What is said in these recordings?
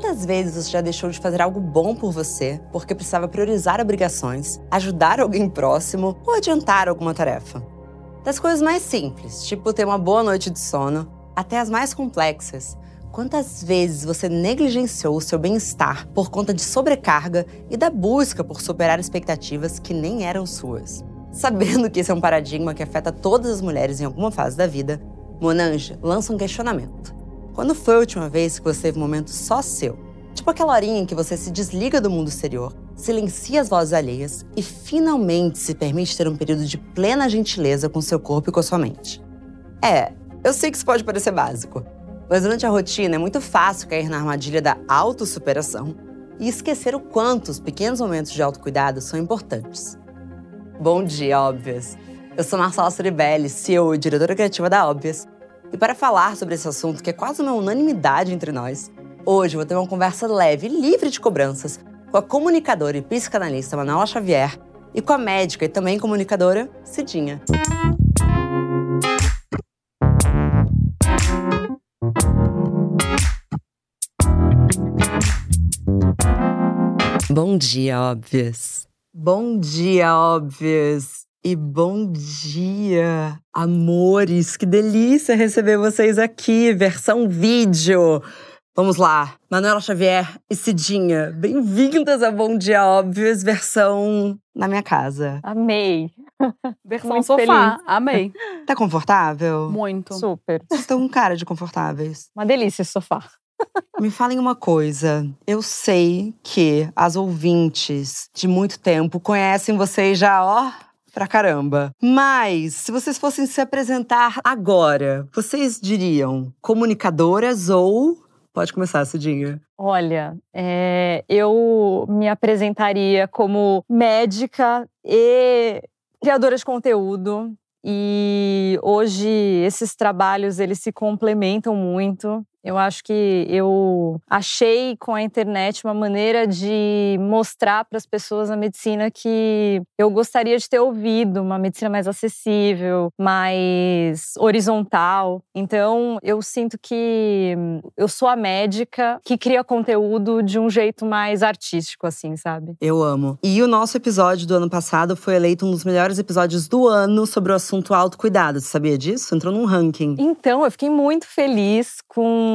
Quantas vezes você já deixou de fazer algo bom por você porque precisava priorizar obrigações, ajudar alguém próximo ou adiantar alguma tarefa? Das coisas mais simples, tipo ter uma boa noite de sono, até as mais complexas. Quantas vezes você negligenciou o seu bem-estar por conta de sobrecarga e da busca por superar expectativas que nem eram suas? Sabendo que esse é um paradigma que afeta todas as mulheres em alguma fase da vida, Monange lança um questionamento. Quando foi a última vez que você teve um momento só seu? Tipo aquela horinha em que você se desliga do mundo exterior, silencia as vozes alheias e finalmente se permite ter um período de plena gentileza com seu corpo e com a sua mente. É, eu sei que isso pode parecer básico, mas durante a rotina é muito fácil cair na armadilha da autossuperação e esquecer o quanto os pequenos momentos de autocuidado são importantes. Bom dia, óbvias! Eu sou Marcela Soribelli, CEO e diretora criativa da Óbvias, e para falar sobre esse assunto que é quase uma unanimidade entre nós, hoje vou ter uma conversa leve e livre de cobranças com a comunicadora e psicanalista Manuela Xavier e com a médica e também comunicadora Cidinha. Bom dia, óbvias. Bom dia, óbvias. E bom dia, amores! Que delícia receber vocês aqui, versão vídeo. Vamos lá, Manuela Xavier e Cidinha, bem-vindas a Bom Dia Óbvios, versão na minha casa. Amei. Versão Muito sofá, feliz. amei. Tá confortável? Muito. Super. Vocês estão com cara de confortáveis. Uma delícia esse sofá. Me falem uma coisa. Eu sei que as ouvintes de muito tempo conhecem vocês já, ó, pra caramba. Mas, se vocês fossem se apresentar agora, vocês diriam comunicadoras ou. Pode começar, Cidinha. Olha, é, eu me apresentaria como médica e criadora de conteúdo. E hoje esses trabalhos eles se complementam muito. Eu acho que eu achei com a internet uma maneira de mostrar para as pessoas a medicina que eu gostaria de ter ouvido, uma medicina mais acessível, mais horizontal. Então, eu sinto que eu sou a médica que cria conteúdo de um jeito mais artístico, assim, sabe? Eu amo. E o nosso episódio do ano passado foi eleito um dos melhores episódios do ano sobre o assunto autocuidado. Você sabia disso? Entrou num ranking. Então, eu fiquei muito feliz com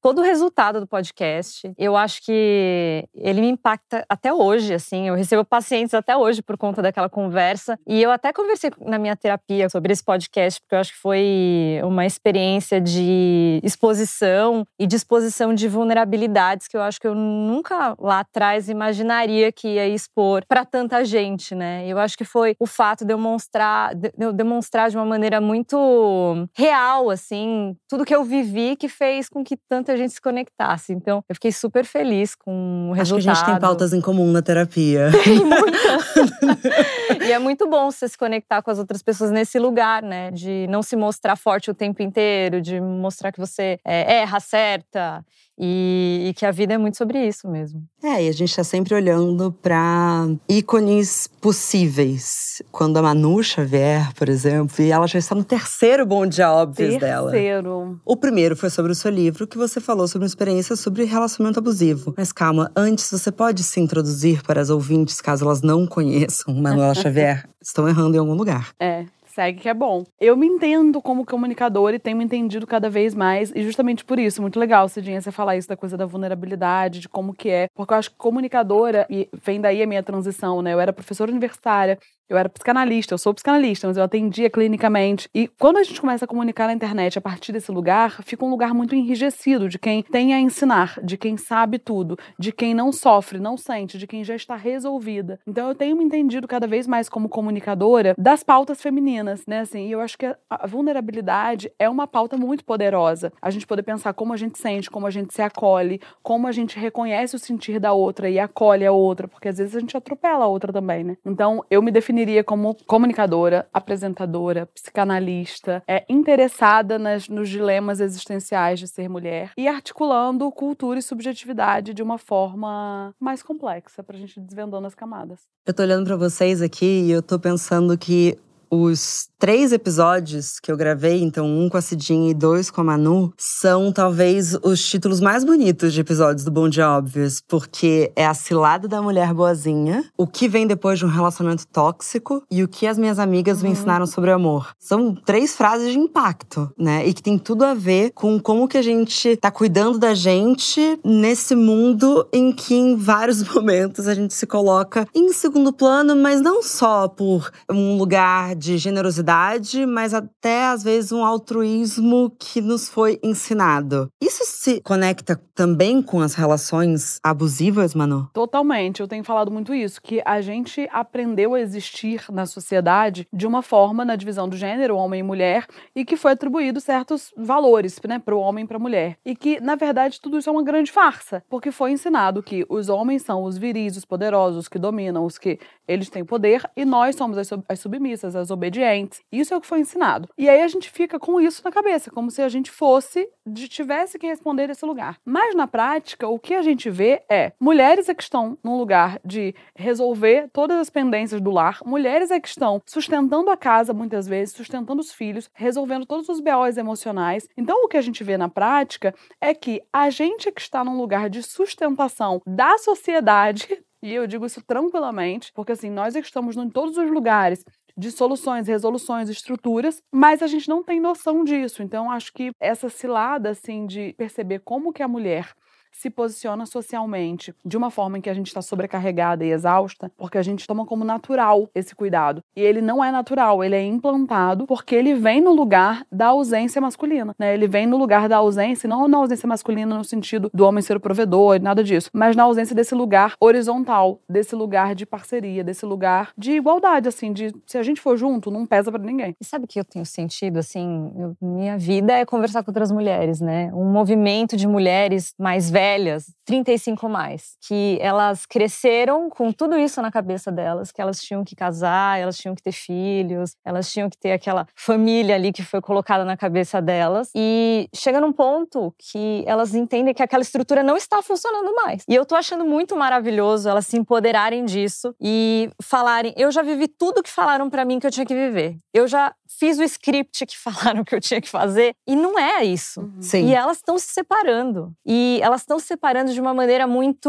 todo o resultado do podcast. Eu acho que ele me impacta até hoje, assim. Eu recebo pacientes até hoje por conta daquela conversa. E eu até conversei na minha terapia sobre esse podcast, porque eu acho que foi uma experiência de exposição e de exposição de vulnerabilidades que eu acho que eu nunca lá atrás imaginaria que ia expor para tanta gente, né? Eu acho que foi o fato de eu mostrar, de eu demonstrar de uma maneira muito real, assim, tudo que eu vivi que fez com que tanta gente se conectasse. Então, eu fiquei super feliz com o resultado. Acho que a gente tem pautas em comum na terapia. Tem muita. e é muito bom você se conectar com as outras pessoas nesse lugar, né? De não se mostrar forte o tempo inteiro, de mostrar que você é, erra, acerta. E, e, que a vida é muito sobre isso mesmo. É, e a gente está sempre olhando para ícones possíveis. Quando a Manuxa vier, por exemplo, e ela já está no terceiro Bom Dia Óbvios dela. Terceiro. O primeiro foi sobre o seu livro, que você falou sobre uma experiência sobre relacionamento abusivo. Mas calma, antes você pode se introduzir para as ouvintes, caso elas não conheçam Manuela Xavier. Estão errando em algum lugar. É, segue que é bom. Eu me entendo como comunicador e tenho me entendido cada vez mais, e justamente por isso, muito legal, Cidinha, você falar isso da coisa da vulnerabilidade, de como que é, porque eu acho que comunicadora, e vem daí a minha transição, né? Eu era professora universitária, eu era psicanalista, eu sou psicanalista, mas eu atendia clinicamente. E quando a gente começa a comunicar na internet a partir desse lugar, fica um lugar muito enrijecido de quem tem a ensinar, de quem sabe tudo, de quem não sofre, não sente, de quem já está resolvida. Então eu tenho me entendido cada vez mais como comunicadora das pautas femininas, né? Assim, e eu acho que a vulnerabilidade é uma pauta muito poderosa. A gente poder pensar como a gente sente, como a gente se acolhe, como a gente reconhece o sentir da outra e acolhe a outra, porque às vezes a gente atropela a outra também, né? Então eu me defini definiria como comunicadora, apresentadora, psicanalista, é, interessada nas, nos dilemas existenciais de ser mulher e articulando cultura e subjetividade de uma forma mais complexa, pra gente desvendando as camadas. Eu tô olhando para vocês aqui e eu tô pensando que os três episódios que eu gravei, então um com a Cidinha e dois com a Manu, são talvez os títulos mais bonitos de episódios do Bom Dia Óbvios, porque é a cilada da mulher boazinha, o que vem depois de um relacionamento tóxico e o que as minhas amigas uhum. me ensinaram sobre amor. São três frases de impacto, né? E que tem tudo a ver com como que a gente tá cuidando da gente nesse mundo em que em vários momentos a gente se coloca em segundo plano, mas não só por um lugar de generosidade, mas até às vezes um altruísmo que nos foi ensinado. Isso se conecta também com as relações abusivas, Manu? Totalmente. Eu tenho falado muito isso, que a gente aprendeu a existir na sociedade de uma forma na divisão do gênero, homem e mulher, e que foi atribuído certos valores, né, para o homem e para a mulher. E que, na verdade, tudo isso é uma grande farsa, porque foi ensinado que os homens são os viris, os poderosos, os que dominam, os que eles têm poder, e nós somos as, as submissas, as obedientes. Isso é o que foi ensinado. E aí a gente fica com isso na cabeça, como se a gente fosse, tivesse que responder esse lugar. Mas na prática, o que a gente vê é mulheres é que estão num lugar de resolver todas as pendências do lar, mulheres é que estão sustentando a casa muitas vezes, sustentando os filhos, resolvendo todos os BOs emocionais. Então o que a gente vê na prática é que a gente é que está num lugar de sustentação da sociedade e eu digo isso tranquilamente, porque assim, nós é que estamos em todos os lugares de soluções, resoluções, estruturas, mas a gente não tem noção disso. Então, acho que essa cilada, assim, de perceber como que a mulher se posiciona socialmente de uma forma em que a gente está sobrecarregada e exausta, porque a gente toma como natural esse cuidado. E ele não é natural, ele é implantado porque ele vem no lugar da ausência masculina, né? Ele vem no lugar da ausência, não na ausência masculina no sentido do homem ser o provedor, nada disso, mas na ausência desse lugar horizontal, desse lugar de parceria, desse lugar de igualdade, assim, de se a gente for junto, não pesa para ninguém. E sabe que eu tenho sentido, assim, eu, minha vida é conversar com outras mulheres, né? Um movimento de mulheres mais velhas velhas, 35 mais, que elas cresceram com tudo isso na cabeça delas, que elas tinham que casar, elas tinham que ter filhos, elas tinham que ter aquela família ali que foi colocada na cabeça delas. E chega num ponto que elas entendem que aquela estrutura não está funcionando mais. E eu tô achando muito maravilhoso elas se empoderarem disso e falarem: eu já vivi tudo que falaram para mim que eu tinha que viver. Eu já fiz o script que falaram que eu tinha que fazer e não é isso. Uhum. Sim. E elas estão se separando. E elas estão se separando de uma maneira muito.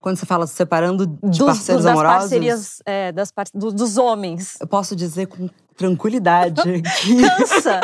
Quando você fala se separando de dos, parceiros das amorosos. Parcerias, é, das par... do, dos homens. Eu posso dizer com tranquilidade. que... Cansa!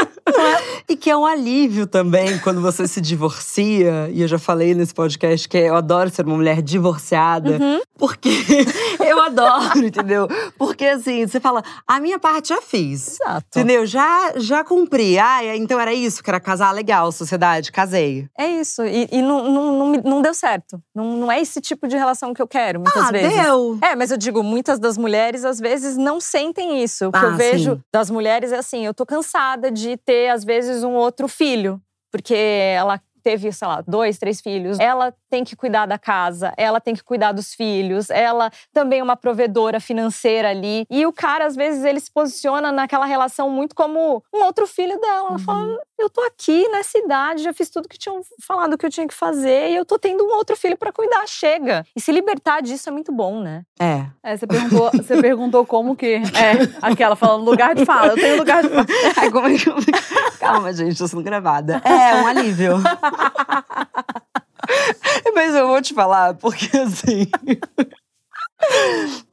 e que é um alívio também quando você se divorcia. E eu já falei nesse podcast que eu adoro ser uma mulher divorciada. Uhum. Porque eu adoro, entendeu? Porque assim, você fala, a minha parte já fiz. Exato. Entendeu? Já, já cumpri. Ah, então era isso, que era casar legal, sociedade, casei. É isso. E, e não, não, não, não, deu certo. Não, não é esse tipo de relação que eu quero, muitas ah, vezes. Deu. É, mas eu digo, muitas das mulheres, às vezes, não sentem isso. O que ah, eu vejo sim. Das mulheres é assim: eu tô cansada de ter, às vezes, um outro filho. Porque ela teve, sei lá, dois, três filhos, ela tem que cuidar da casa, ela tem que cuidar dos filhos, ela também é uma provedora financeira ali. E o cara, às vezes, ele se posiciona naquela relação muito como um outro filho dela. Ela Uhum. fala: eu tô aqui nessa idade, já fiz tudo que tinham falado que eu tinha que fazer e eu tô tendo um outro filho para cuidar. Chega. E se libertar disso é muito bom, né? É. É, você perguntou, você perguntou como que. É, aquela falando lugar de fala. Eu tenho lugar de fala. Calma, gente, tô sendo gravada. É, um alívio. Mas eu vou te falar, porque assim.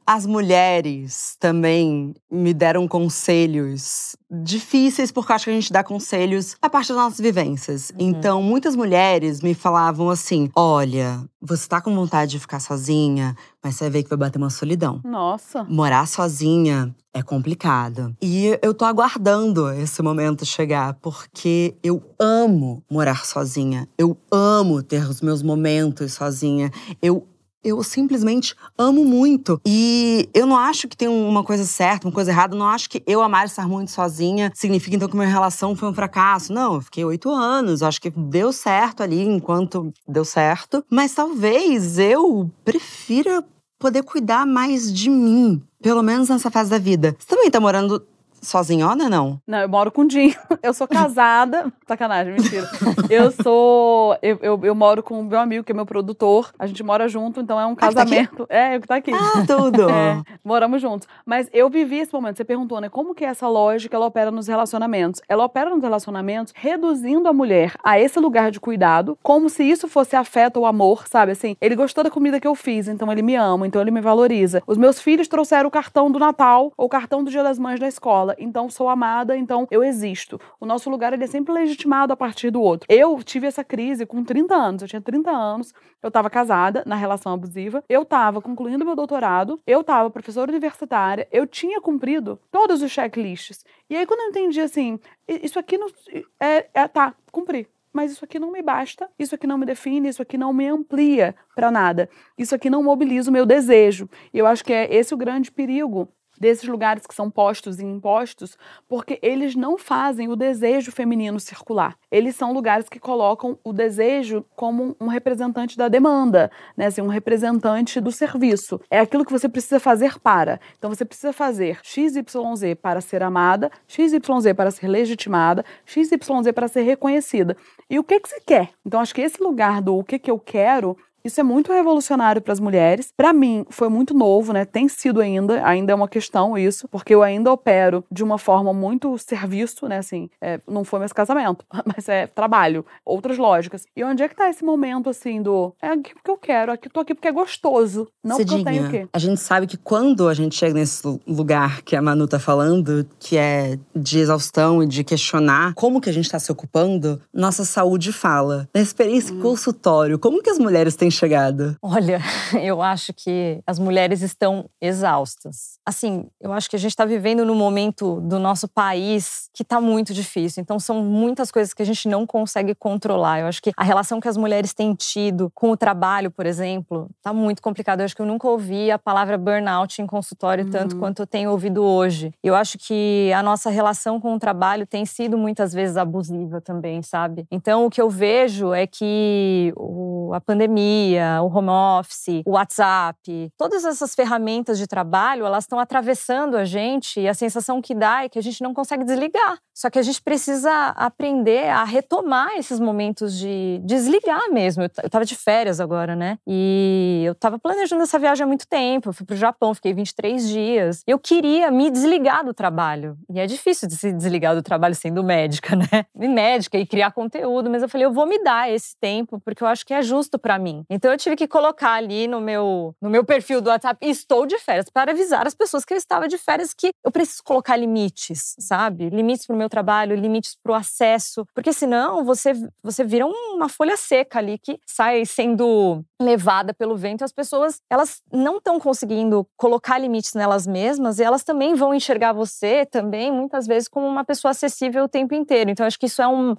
As mulheres também me deram conselhos difíceis, porque eu acho que a gente dá conselhos a partir das nossas vivências. Então, muitas mulheres me falavam assim: olha, você tá com vontade de ficar sozinha, mas você vai ver que vai bater uma solidão. Nossa. Morar sozinha é complicado. E eu tô aguardando esse momento chegar, porque eu amo morar sozinha. Eu amo ter os meus momentos sozinha. Eu eu simplesmente amo muito. E eu não acho que tem uma coisa certa, uma coisa errada. Eu não acho que eu amar estar muito sozinha significa então que minha relação foi um fracasso. Não, eu fiquei oito anos. Acho que deu certo ali enquanto deu certo. Mas talvez eu prefira poder cuidar mais de mim. Pelo menos nessa fase da vida. Você também tá morando sozinhona, não? Não, eu moro com o Dinho. Eu sou casada. Sacanagem, mentira. Eu sou. Eu, eu, eu, moro com o meu amigo, que é meu produtor. A gente mora junto, então é um casamento. Ah, tá é, eu que tá aqui. Ah, tudo. É, moramos juntos. Mas eu vivi esse momento. Você perguntou, né? Como que é essa lógica ela opera nos relacionamentos? Ela opera nos relacionamentos reduzindo a mulher a esse lugar de cuidado, como se isso fosse afeto ou amor, sabe? Assim, ele gostou da comida que eu fiz, então ele me ama, então ele me valoriza. Os meus filhos trouxeram o cartão do Natal ou o cartão do Dia das Mães da escola, então sou amada, então eu existo. O nosso lugar ele é sempre legitimado a partir do outro. Eu tive essa crise com 30 anos, eu tinha 30 anos, eu estava casada na relação abusiva, eu estava concluindo meu doutorado, eu estava professora universitária, eu tinha cumprido todos os checklists. E aí quando eu entendi assim, isso aqui não é, é tá, cumpri mas isso aqui não me basta, isso aqui não me define, isso aqui não me amplia para nada, isso aqui não mobiliza o meu desejo. E eu acho que é esse o grande perigo desses lugares que são postos e impostos, porque eles não fazem o desejo feminino circular. Eles são lugares que colocam o desejo como um representante da demanda, né? Assim, um representante do serviço. É aquilo que você precisa fazer para. Então você precisa fazer XYZ para ser amada, XYZ para ser legitimada, XYZ para ser reconhecida. E o que que você quer? Então acho que esse lugar do o que que eu quero isso é muito revolucionário para as mulheres. Para mim, foi muito novo, né? Tem sido ainda, ainda é uma questão isso, porque eu ainda opero de uma forma muito serviço, né? Assim, é, não foi mais casamento, mas é trabalho, outras lógicas. E onde é que tá esse momento, assim, do é aqui porque eu quero, aqui tô aqui porque é gostoso, não Cidinha, porque eu tenho o quê? A gente sabe que quando a gente chega nesse lugar que a Manu tá falando, que é de exaustão e de questionar como que a gente tá se ocupando, nossa saúde fala. Na experiência hum. consultório, como que as mulheres têm chegado? Olha, eu acho que as mulheres estão exaustas. Assim, eu acho que a gente está vivendo num momento do nosso país que está muito difícil. Então, são muitas coisas que a gente não consegue controlar. Eu acho que a relação que as mulheres têm tido com o trabalho, por exemplo, está muito complicada. Eu acho que eu nunca ouvi a palavra burnout em consultório uhum. tanto quanto eu tenho ouvido hoje. Eu acho que a nossa relação com o trabalho tem sido muitas vezes abusiva também, sabe? Então, o que eu vejo é que o, a pandemia, pandemia, o home office, o WhatsApp, todas essas ferramentas de trabalho, elas estão atravessando a gente e a sensação que dá é que a gente não consegue desligar. Só que a gente precisa aprender a retomar esses momentos de desligar mesmo. Eu estava de férias agora, né? E eu estava planejando essa viagem há muito tempo. Eu fui para o Japão, fiquei 23 dias. Eu queria me desligar do trabalho. E é difícil de se desligar do trabalho sendo médica, né? E médica e criar conteúdo, mas eu falei, eu vou me dar esse tempo porque eu acho que é justo para mim. Então eu tive que colocar ali no meu, no meu perfil do WhatsApp, estou de férias, para avisar as pessoas que eu estava de férias que eu preciso colocar limites, sabe? Limites para o meu trabalho, limites para o acesso, porque senão você, você vira uma folha seca ali que sai sendo levada pelo vento as pessoas elas não estão conseguindo colocar limites nelas mesmas e elas também vão enxergar você também muitas vezes como uma pessoa acessível o tempo inteiro. Então acho que isso é um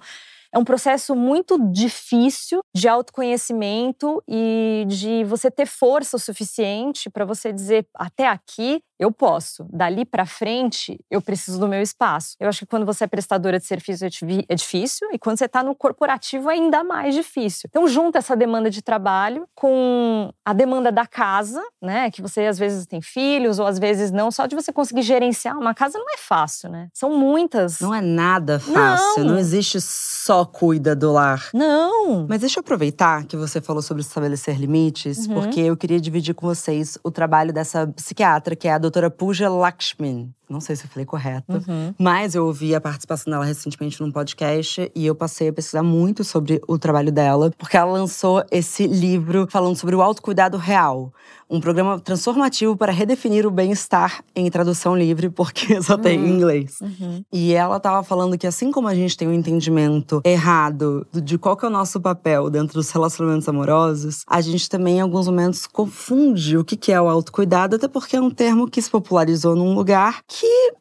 é um processo muito difícil de autoconhecimento e de você ter força o suficiente para você dizer até aqui eu posso. Dali para frente, eu preciso do meu espaço. Eu acho que quando você é prestadora de serviço é difícil e quando você está no corporativo é ainda mais difícil. Então junta essa demanda de trabalho com a demanda da casa, né? Que você às vezes tem filhos ou às vezes não. Só de você conseguir gerenciar uma casa não é fácil, né? São muitas. Não é nada fácil. Não, não existe só cuida do lar. Não. Mas deixa eu aproveitar que você falou sobre estabelecer limites, uhum. porque eu queria dividir com vocês o trabalho dessa psiquiatra que é a doutora Pooja Lakshmin. Não sei se eu falei correto, uhum. mas eu ouvi a participação dela recentemente num podcast e eu passei a pesquisar muito sobre o trabalho dela, porque ela lançou esse livro falando sobre o autocuidado real, um programa transformativo para redefinir o bem-estar em tradução livre, porque só tem uhum. em inglês. Uhum. E ela estava falando que assim como a gente tem um entendimento errado de qual que é o nosso papel dentro dos relacionamentos amorosos, a gente também em alguns momentos confunde o que é o autocuidado, até porque é um termo que se popularizou num lugar que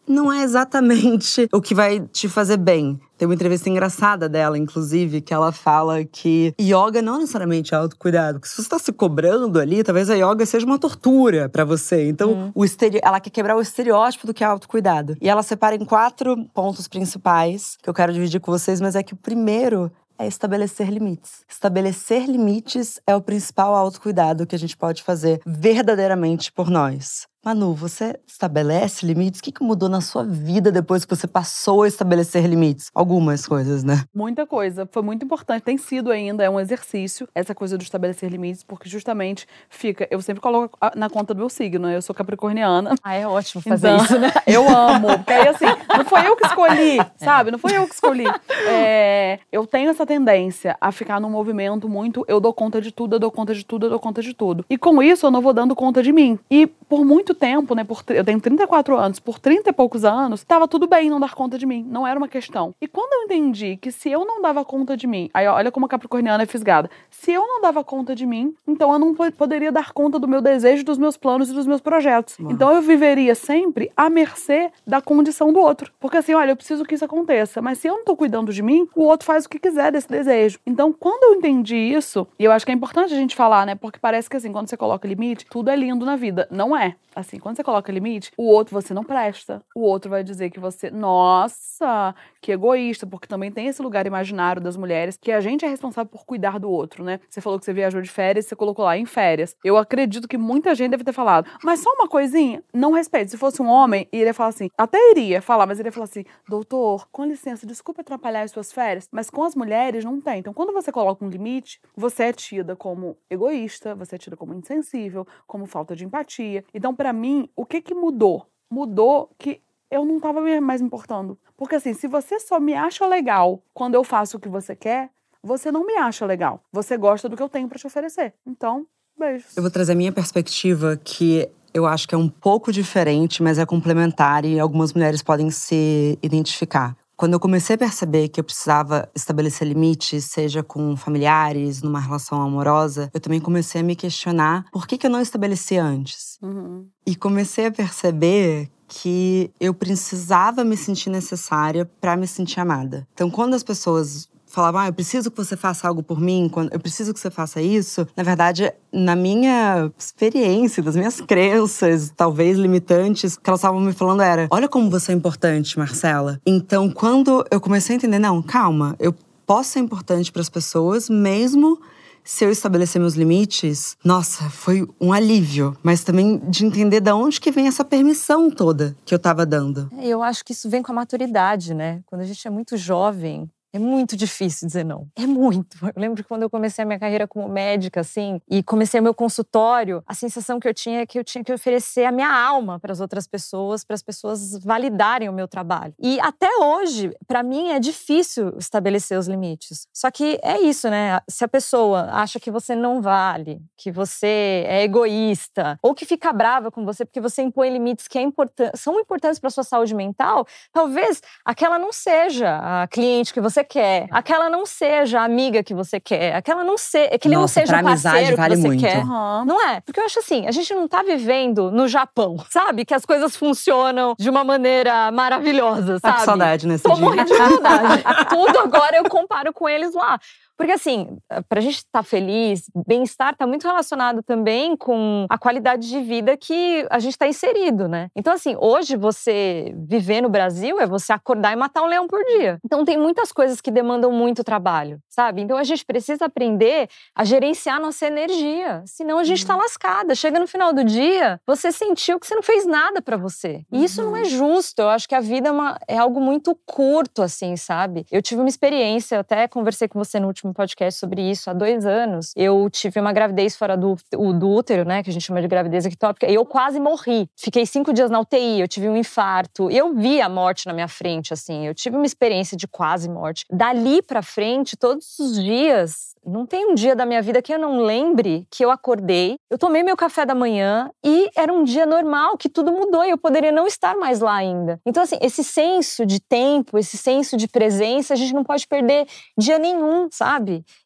não é exatamente o que vai te fazer bem. Tem uma entrevista engraçada dela, inclusive, que ela fala que yoga não necessariamente é autocuidado. Porque se você está se cobrando ali, talvez a yoga seja uma tortura para você. Então, uhum. o estere... ela quer quebrar o estereótipo do que é autocuidado. E ela separa em quatro pontos principais que eu quero dividir com vocês, mas é que o primeiro é estabelecer limites. Estabelecer limites é o principal autocuidado que a gente pode fazer verdadeiramente por nós. Manu, você estabelece limites? O que, mudou na sua vida depois que você passou a estabelecer limites? Algumas coisas, né? Muita coisa. Foi muito importante. Tem sido ainda, é um exercício, essa coisa do estabelecer limites, porque justamente fica. Eu sempre coloco na conta do meu signo, né? Eu sou capricorniana. Ah, é ótimo fazer então, isso, né? Eu amo. Porque aí, assim, não foi eu que escolhi, é. sabe? Não foi eu que escolhi. É, eu tenho essa tendência a ficar num movimento muito. Eu dou conta de tudo, eu dou conta de tudo, eu dou conta de tudo. E com isso, eu não vou dando conta de mim. E por muito tempo, né? Por, eu tenho 34 anos, por 30 e poucos anos, estava tudo bem não dar conta de mim. Não era uma questão. E quando eu entendi que se eu não dava conta de mim, aí olha como a Capricorniana é fisgada. Se eu não dava conta de mim, então eu não poderia dar conta do meu desejo, dos meus planos e dos meus projetos. Uau. Então eu viveria sempre à mercê da condição do outro. Porque assim, olha, eu preciso que isso aconteça, mas se eu não tô cuidando de mim, o outro faz o que quiser desse desejo. Então, quando eu entendi isso, e eu acho que é importante a gente falar, né? Porque parece que assim, quando você coloca limite, tudo é lindo na vida. Não é. Assim, quando você coloca limite, o outro você não presta. O outro vai dizer que você, nossa, que egoísta, porque também tem esse lugar imaginário das mulheres que a gente é responsável por cuidar do outro, né? Você falou que você viajou de férias, você colocou lá em férias. Eu acredito que muita gente deve ter falado, mas só uma coisinha, não respeite. Se fosse um homem, iria falar assim, até iria falar, mas iria falar assim, doutor, com licença, desculpa atrapalhar as suas férias, mas com as mulheres não tem. Então, quando você coloca um limite, você é tida como egoísta, você é tida como insensível, como falta de empatia. Então, para mim, o que que mudou? Mudou que eu não estava mais me importando. Porque assim, se você só me acha legal quando eu faço o que você quer, você não me acha legal. Você gosta do que eu tenho para te oferecer. Então, beijos. Eu vou trazer a minha perspectiva que eu acho que é um pouco diferente, mas é complementar e algumas mulheres podem se identificar. Quando eu comecei a perceber que eu precisava estabelecer limites, seja com familiares, numa relação amorosa, eu também comecei a me questionar por que, que eu não estabeleci antes. Uhum. E comecei a perceber que eu precisava me sentir necessária para me sentir amada. Então, quando as pessoas falavam, ah, eu preciso que você faça algo por mim, eu preciso que você faça isso, na verdade, na minha experiência, das minhas crenças, talvez limitantes, o que elas estavam me falando era: olha como você é importante, Marcela. Então, quando eu comecei a entender, não, calma, eu posso ser importante para as pessoas, mesmo se eu estabelecer meus limites, nossa, foi um alívio. Mas também de entender de onde que vem essa permissão toda que eu estava dando. É, eu acho que isso vem com a maturidade, né? Quando a gente é muito jovem, é muito difícil dizer não. É muito. Eu lembro que quando eu comecei a minha carreira como médica, assim, e comecei meu consultório, a sensação que eu tinha é que eu tinha que oferecer a minha alma para as outras pessoas, para as pessoas validarem o meu trabalho. E até hoje, para mim, é difícil estabelecer os limites. Só que é isso, né? Se a pessoa acha que você não vale, que você é egoísta, ou que fica brava com você porque você impõe limites que é important são importantes para sua saúde mental, talvez aquela não seja a cliente que você quer, aquela não seja a amiga que você quer, aquela não seja, aquele Nossa, não seja o parceiro vale que você muito. quer. Uhum. Não é? Porque eu acho assim, a gente não tá vivendo no Japão, sabe? Que as coisas funcionam de uma maneira maravilhosa, sabe? Tá com saudade nesse Tô dia. morrendo de saudade. Tudo agora eu comparo com eles lá. Porque, assim, eh, para a gente estar tá feliz, bem-estar está muito relacionado também com a qualidade de vida que a gente está inserido, né? Então, assim, hoje você viver no Brasil é você acordar e matar um leão por dia. Então, tem muitas coisas que demandam muito trabalho, sabe? Então, a gente precisa aprender a gerenciar nossa energia. Senão, a gente está uhum. lascada. Chega no final do dia, você sentiu que você não fez nada para você. E isso não é uhum. justo. Eu acho que a vida é, uma, é algo muito curto, assim, sabe? Eu tive uma experiência, eu até conversei com você no último último podcast sobre isso há dois anos. Eu tive uma gravidez fora do, do útero, né? Que a gente chama de gravidez ectópica. E eu quase morri. Fiquei cinco dias na UTI, eu tive um infarto. Eu vi a morte na minha frente, assim. Eu tive uma experiência de quase morte. Dali pra frente, todos os dias, não tem um dia da minha vida que eu não lembre que eu acordei, eu tomei meu café da manhã e era um dia normal, que tudo mudou e eu poderia não estar mais lá ainda. Então, assim, esse senso de tempo, esse senso de presença, a gente não pode perder dia nenhum, sabe?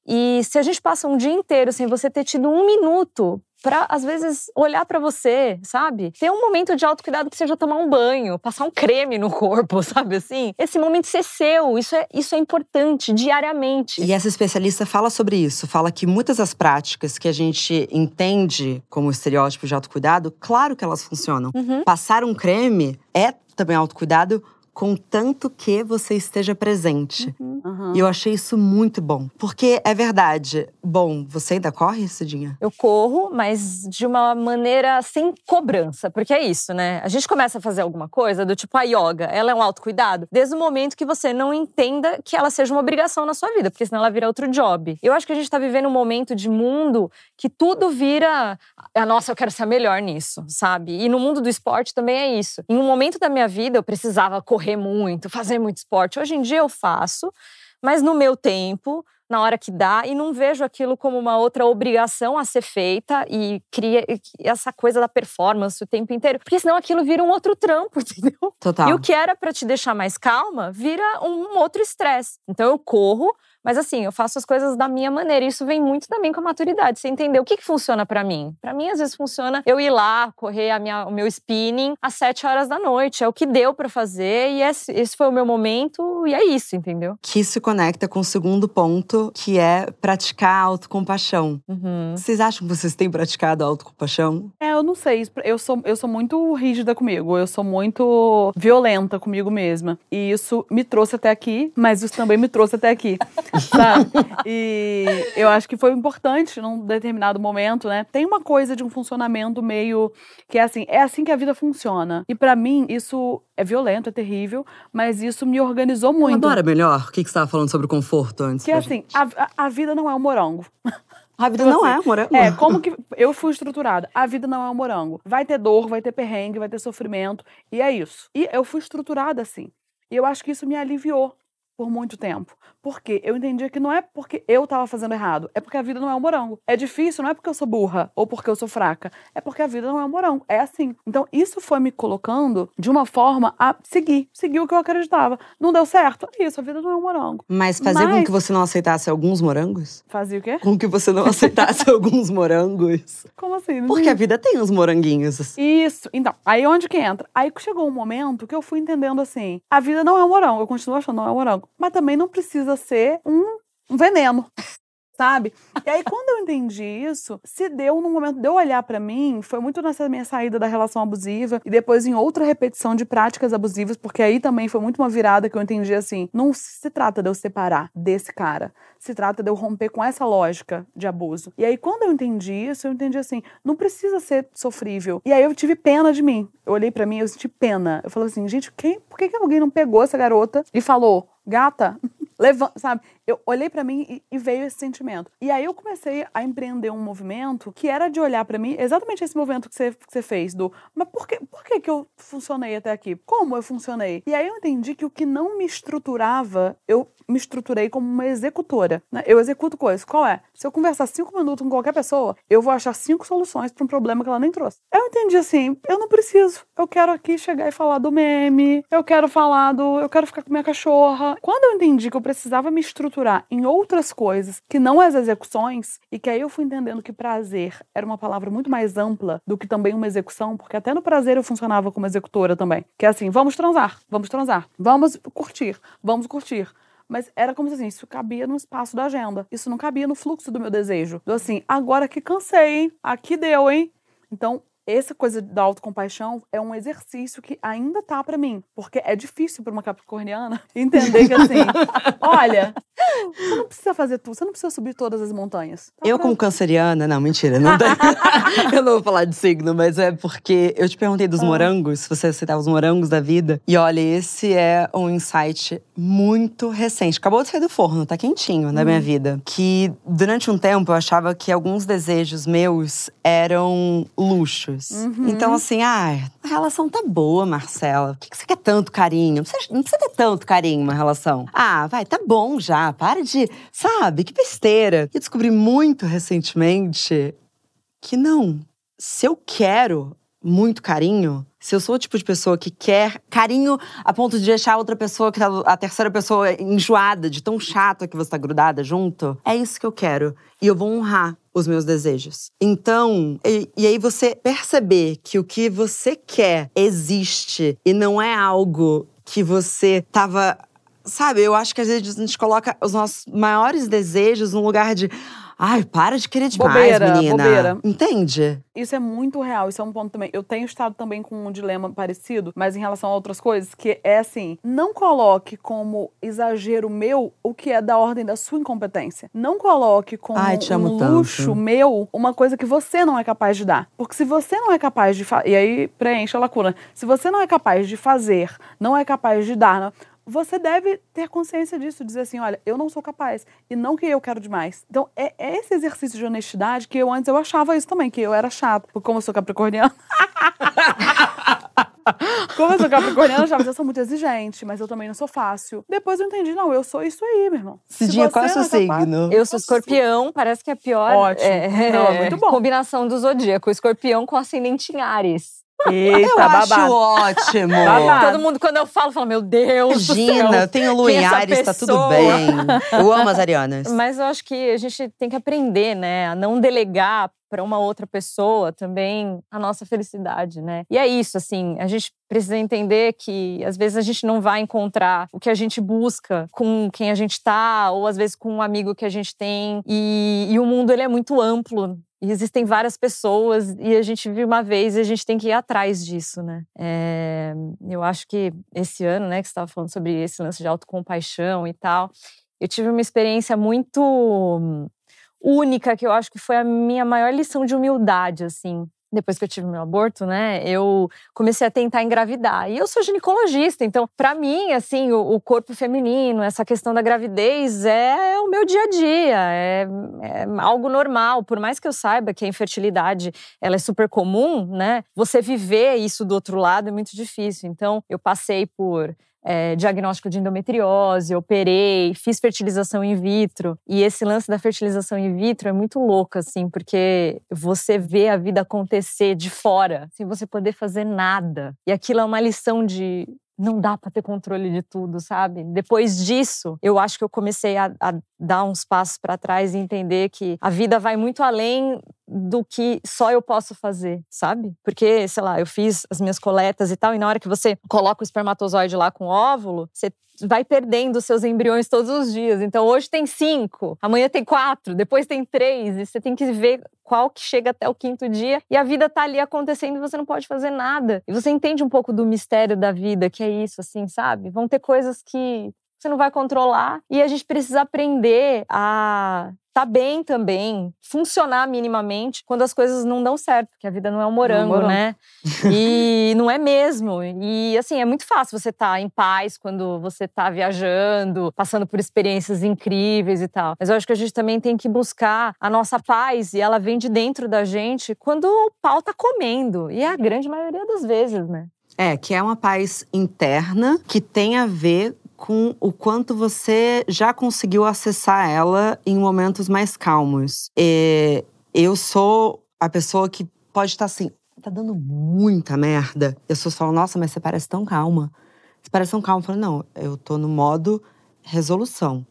E se a gente passa um dia inteiro sem você ter tido um minuto para às vezes olhar para você, sabe? Ter um momento de autocuidado que seja tomar um banho, passar um creme no corpo, sabe assim? Esse momento ser seu, isso é isso é importante diariamente. E essa especialista fala sobre isso, fala que muitas das práticas que a gente entende como estereótipo de autocuidado, claro que elas funcionam. Uhum. Passar um creme é também autocuidado contanto que você esteja presente. Uhum. E eu achei isso muito bom. Porque é verdade. Bom, você ainda corre, Cidinha? Eu corro, mas de uma maneira sem cobrança. Porque é isso, né? A gente começa a fazer alguma coisa do tipo a yoga, ela é um autocuidado, desde o momento que você não entenda que ela seja uma obrigação na sua vida, porque senão ela vira outro job. Eu acho que a gente tá vivendo um momento de mundo que tudo vira. Ah, nossa, eu quero ser a melhor nisso, sabe? E no mundo do esporte também é isso. Em um momento da minha vida, eu precisava correr muito, fazer muito esporte. Hoje em dia eu faço, mas no meu tempo, na hora que dá, e não vejo aquilo como uma outra obrigação a ser feita e cria essa coisa da performance o tempo inteiro, porque senão aquilo vira um outro trampo, entendeu? Total. E o que era para te deixar mais calma vira um outro estresse. Então eu corro, mas assim, eu faço as coisas da minha maneira. Isso vem muito também com a maturidade. Você entender o que, que funciona para mim. Para mim, às vezes, funciona eu ir lá, correr a minha, o meu spinning às sete horas da noite. É o que deu para fazer e esse, esse foi o meu momento e é isso, entendeu? Que se conecta com o segundo ponto, que é praticar autocompaixão. Uhum. Vocês acham que vocês têm praticado autocompaixão? É, eu não sei. Eu sou, eu sou muito rígida comigo. Eu sou muito violenta comigo mesma. E isso me trouxe até aqui, mas isso também me trouxe até aqui. sabe? E eu acho que foi importante num determinado momento, né? Tem uma coisa de um funcionamento meio que é assim, é assim que a vida funciona. E para mim isso é violento, é terrível, mas isso me organizou muito. Agora melhor. O que que você estava falando sobre o conforto antes? Que pra assim, a, a, vida não é um morango. A vida Tipo não assim, é, morango. É, como que eu fui estruturada? A vida não é um morango. Vai ter dor, vai ter perrengue, vai ter sofrimento, e é isso. E eu fui estruturada assim. E eu acho que isso me aliviou por muito tempo. Porque eu entendia que não é porque eu tava fazendo errado, é porque a vida não é um morango. É difícil, não é porque eu sou burra ou porque eu sou fraca, é porque a vida não é um morango. É assim. Então isso foi me colocando de uma forma a seguir, seguir o que eu acreditava. Não deu certo? É isso, a vida não é um morango. Mas fazer com Mas- que você não aceitasse alguns morangos? Fazia o quê? Com que você não aceitasse alguns morangos? Como assim? Não Porque a vida tem uns moranguinhos. Isso. Então, aí onde que entra? Aí chegou um momento que eu fui entendendo assim: a vida não é um morango, eu continuo achando não é um morango, mas também não precisa ser um, um veneno. Sabe? E aí, quando eu entendi isso, se deu no momento de eu olhar pra mim, foi muito nessa minha saída da relação abusiva e depois em outra repetição de práticas abusivas, porque aí também foi muito uma virada que eu entendi assim: não se trata de eu separar desse cara, se trata de eu romper com essa lógica de abuso. E aí, quando eu entendi isso, eu entendi assim: não precisa ser sofrível. E aí eu tive pena de mim. Eu olhei pra mim eu senti pena. Eu falei assim: gente, quem, por que, que alguém não pegou essa garota e falou, gata, levanta, sabe? Eu olhei pra mim e, e veio esse sentimento. E aí eu comecei a empreender um movimento que era de olhar pra mim, exatamente esse movimento que você, que você fez, do mas por que, por que, que eu funcionei até aqui? Como eu funcionei? E aí eu entendi que o que não me estruturava, eu me estruturei como uma executora. né? Eu executo coisas. Qual é? Se eu conversar cinco minutos com qualquer pessoa, eu vou achar cinco soluções para um problema que ela nem trouxe. Eu entendi assim, eu não preciso. Eu quero aqui chegar e falar do meme, eu quero falar do. Eu quero ficar com minha cachorra. Quando eu entendi que eu precisava me estruturar em outras coisas que não as execuções, e que aí eu fui entendendo que prazer era uma palavra muito mais ampla do que também uma execução, porque até no prazer eu funcionava como executora também. Que é assim, vamos transar, vamos transar, vamos curtir, vamos curtir. Mas era como se assim, isso cabia no espaço da agenda. Isso não cabia no fluxo do meu desejo. Então, assim, agora que cansei, hein? Aqui deu, hein? Então, essa coisa da autocompaixão é um exercício que ainda tá pra mim. Porque é difícil pra uma capricorniana entender que, assim, olha, você não precisa fazer tudo, você não precisa subir todas as montanhas. Tá Eu, pra- como canceriana, não, mentira. Não tem- eu não vou falar de signo, mas é porque eu te perguntei dos Ah. morangos, se você aceitava os morangos da vida. E olha, esse é um insight muito recente. Acabou de sair do forno, tá quentinho na Hum. minha vida. Que durante um tempo eu achava que alguns desejos meus eram luxos. Uhum. Então, assim, ah, a relação tá boa, Marcela. Por que que você quer tanto carinho? Não precisa, não precisa ter tanto carinho uma relação. Ah, vai, tá bom já. Para de. Sabe? Que besteira. E descobri muito recentemente que não. Se eu quero muito carinho, se eu sou o tipo de pessoa que quer carinho a ponto de deixar a outra pessoa, que tá, a terceira pessoa, enjoada, de tão chata que você tá grudada junto, é isso que eu quero. E eu vou honrar os meus desejos. Então, e, e aí você perceber que o que você quer existe e não é algo que você tava Sabe, eu acho que às vezes a gente coloca os nossos maiores desejos num lugar de. Ai, para de querer demais, Bobeira, menina. bobeira. Entende? Isso é muito real, isso é um ponto também. Eu tenho estado também com um dilema parecido, mas em relação a outras coisas, que é assim: não coloque como exagero meu o que é da ordem da sua incompetência. Não coloque como Ai, um tanto. luxo meu uma coisa que você não é capaz de dar. Porque se você não é capaz de fazer. E aí preenche a lacuna. Se você não é capaz de fazer, não é capaz de dar. Você deve ter consciência disso, dizer assim, olha, eu não sou capaz e não que eu quero demais. Então, é, é esse exercício de honestidade que eu antes eu achava isso também, que eu era chata. Porque como eu sou capricorniana, como eu sou capricorniana, eu achava que eu sou muito exigente, mas eu também não sou fácil. Depois eu entendi, não, eu sou isso aí, meu irmão. Se Cidinha, qual é o você seu signo? Eu sou escorpião, parece que é a pior Ótimo. é, Não, é muito bom. combinação do zodíaco. Escorpião com ascendente em Ares. Eita, eu acho babado. ótimo. Babado. Todo mundo, quando eu falo, fala, meu Deus céu. eu tenho quem é em essa Ares, tá tudo bem. Eu amo as arianas. Mas eu acho que a gente tem que aprender, né? A não delegar para uma outra pessoa também a nossa felicidade, né? E é isso, assim, a gente precisa entender que às vezes a gente não vai encontrar o que a gente busca com quem a gente tá, ou às vezes com um amigo que a gente tem. E, e o mundo ele é muito amplo. E existem várias pessoas e a gente vive uma vez e a gente tem que ir atrás disso, né? É, eu acho que esse ano, né, que você estava falando sobre esse lance de autocompaixão e tal, eu tive uma experiência muito única que eu acho que foi a minha maior lição de humildade, assim. Depois que eu tive meu aborto, né, eu comecei a tentar engravidar. E eu sou ginecologista, então, para mim, assim, o, o corpo feminino, essa questão da gravidez é, o meu dia a dia, é, é algo normal. Por mais que eu saiba que a infertilidade ela é super comum, né, você viver isso do outro lado é muito difícil. Então, eu passei por é, diagnóstico de endometriose, operei, fiz fertilização in vitro. E esse lance da fertilização in vitro é muito louco, assim, porque você vê a vida acontecer de fora, sem você poder fazer nada. E aquilo é uma lição de. Não dá para ter controle de tudo, sabe? Depois disso, eu acho que eu comecei a, a dar uns passos para trás e entender que a vida vai muito além do que só eu posso fazer, sabe? Porque, sei lá, eu fiz as minhas coletas e tal, e na hora que você coloca o espermatozoide lá com o óvulo, você vai perdendo seus embriões todos os dias. Então, hoje tem cinco, amanhã tem quatro, depois tem três, e você tem que ver qual que chega até o quinto dia, e a vida tá ali acontecendo e você não pode fazer nada. E você entende um pouco do mistério da vida, que é isso, assim, sabe? Vão ter coisas que você não vai controlar e a gente precisa aprender a tá bem também, funcionar minimamente quando as coisas não dão certo, porque a vida não é um morango, morango. né? E não é mesmo. E assim, é muito fácil você estar em paz quando você tá viajando, passando por experiências incríveis e tal. Mas eu acho que a gente também tem que buscar a nossa paz e ela vem de dentro da gente quando o pau tá comendo. E é a grande maioria das vezes, né? É, que é uma paz interna que tem a ver com o quanto você já conseguiu acessar ela em momentos mais calmos. E eu sou a pessoa que pode estar assim, tá dando muita merda. Eu sou só, nossa, mas você parece tão calma. Você parece tão calma. Eu falo, não, eu tô no modo resolução.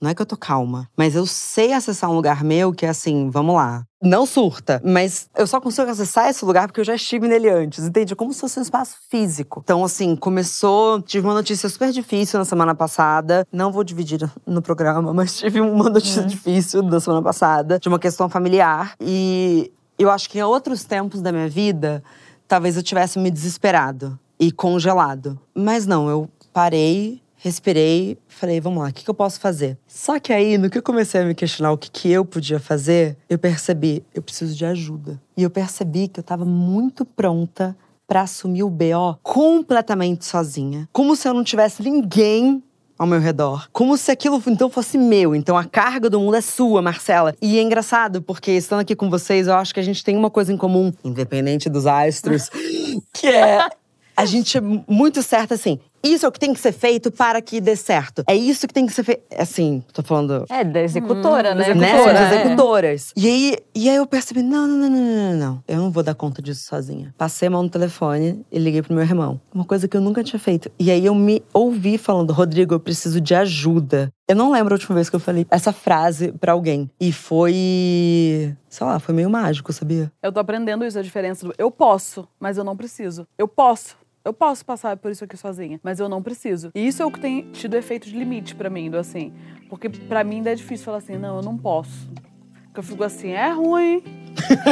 Não é que eu tô calma, mas eu sei acessar um lugar meu que é assim, vamos lá. Não surta, mas eu só consigo acessar esse lugar porque eu já estive nele antes, entende? É como se fosse um espaço físico. Então, assim, começou. Tive uma notícia super difícil na semana passada. Não vou dividir no programa, mas tive uma notícia difícil na semana passada, de uma questão familiar. E eu acho que em outros tempos da minha vida, talvez eu tivesse me desesperado e congelado. Mas não, eu parei, respirei, falei, vamos lá, o que, que eu posso fazer? Só que aí, no que eu comecei a me questionar o que, que eu podia fazer, eu percebi, eu preciso de ajuda. E eu percebi que eu tava muito pronta pra assumir o BO completamente sozinha. Como se eu não tivesse ninguém ao meu redor. Como se aquilo então fosse meu. Então a carga do mundo é sua, Marcela. E é engraçado, porque estando aqui com vocês, eu acho que a gente tem uma coisa em comum, independente dos astros, que é a gente é muito certa assim. Isso é o que tem que ser feito para que dê certo. É isso que tem que ser feito. Assim, tô falando É, da executora, Hum, né? executora, né? Executora, Somos é. executoras. E aí, e aí eu percebi: não, não, não, não, não, não, não. Eu não vou dar conta disso sozinha. Passei a mão no telefone e liguei pro meu irmão. Uma coisa que eu nunca tinha feito. E aí eu me ouvi falando: Rodrigo, eu preciso de ajuda. Eu não lembro a última vez que eu falei essa frase pra alguém. E foi. Sei lá, foi meio mágico, sabia? Eu tô aprendendo isso, a diferença do eu posso, mas eu não preciso. Eu posso. Eu posso passar por isso aqui sozinha, mas eu não preciso. E isso é o que tem tido efeito de limite pra mim, do assim. Porque pra mim ainda é difícil falar assim, não, eu não posso. Que eu fico assim, é ruim.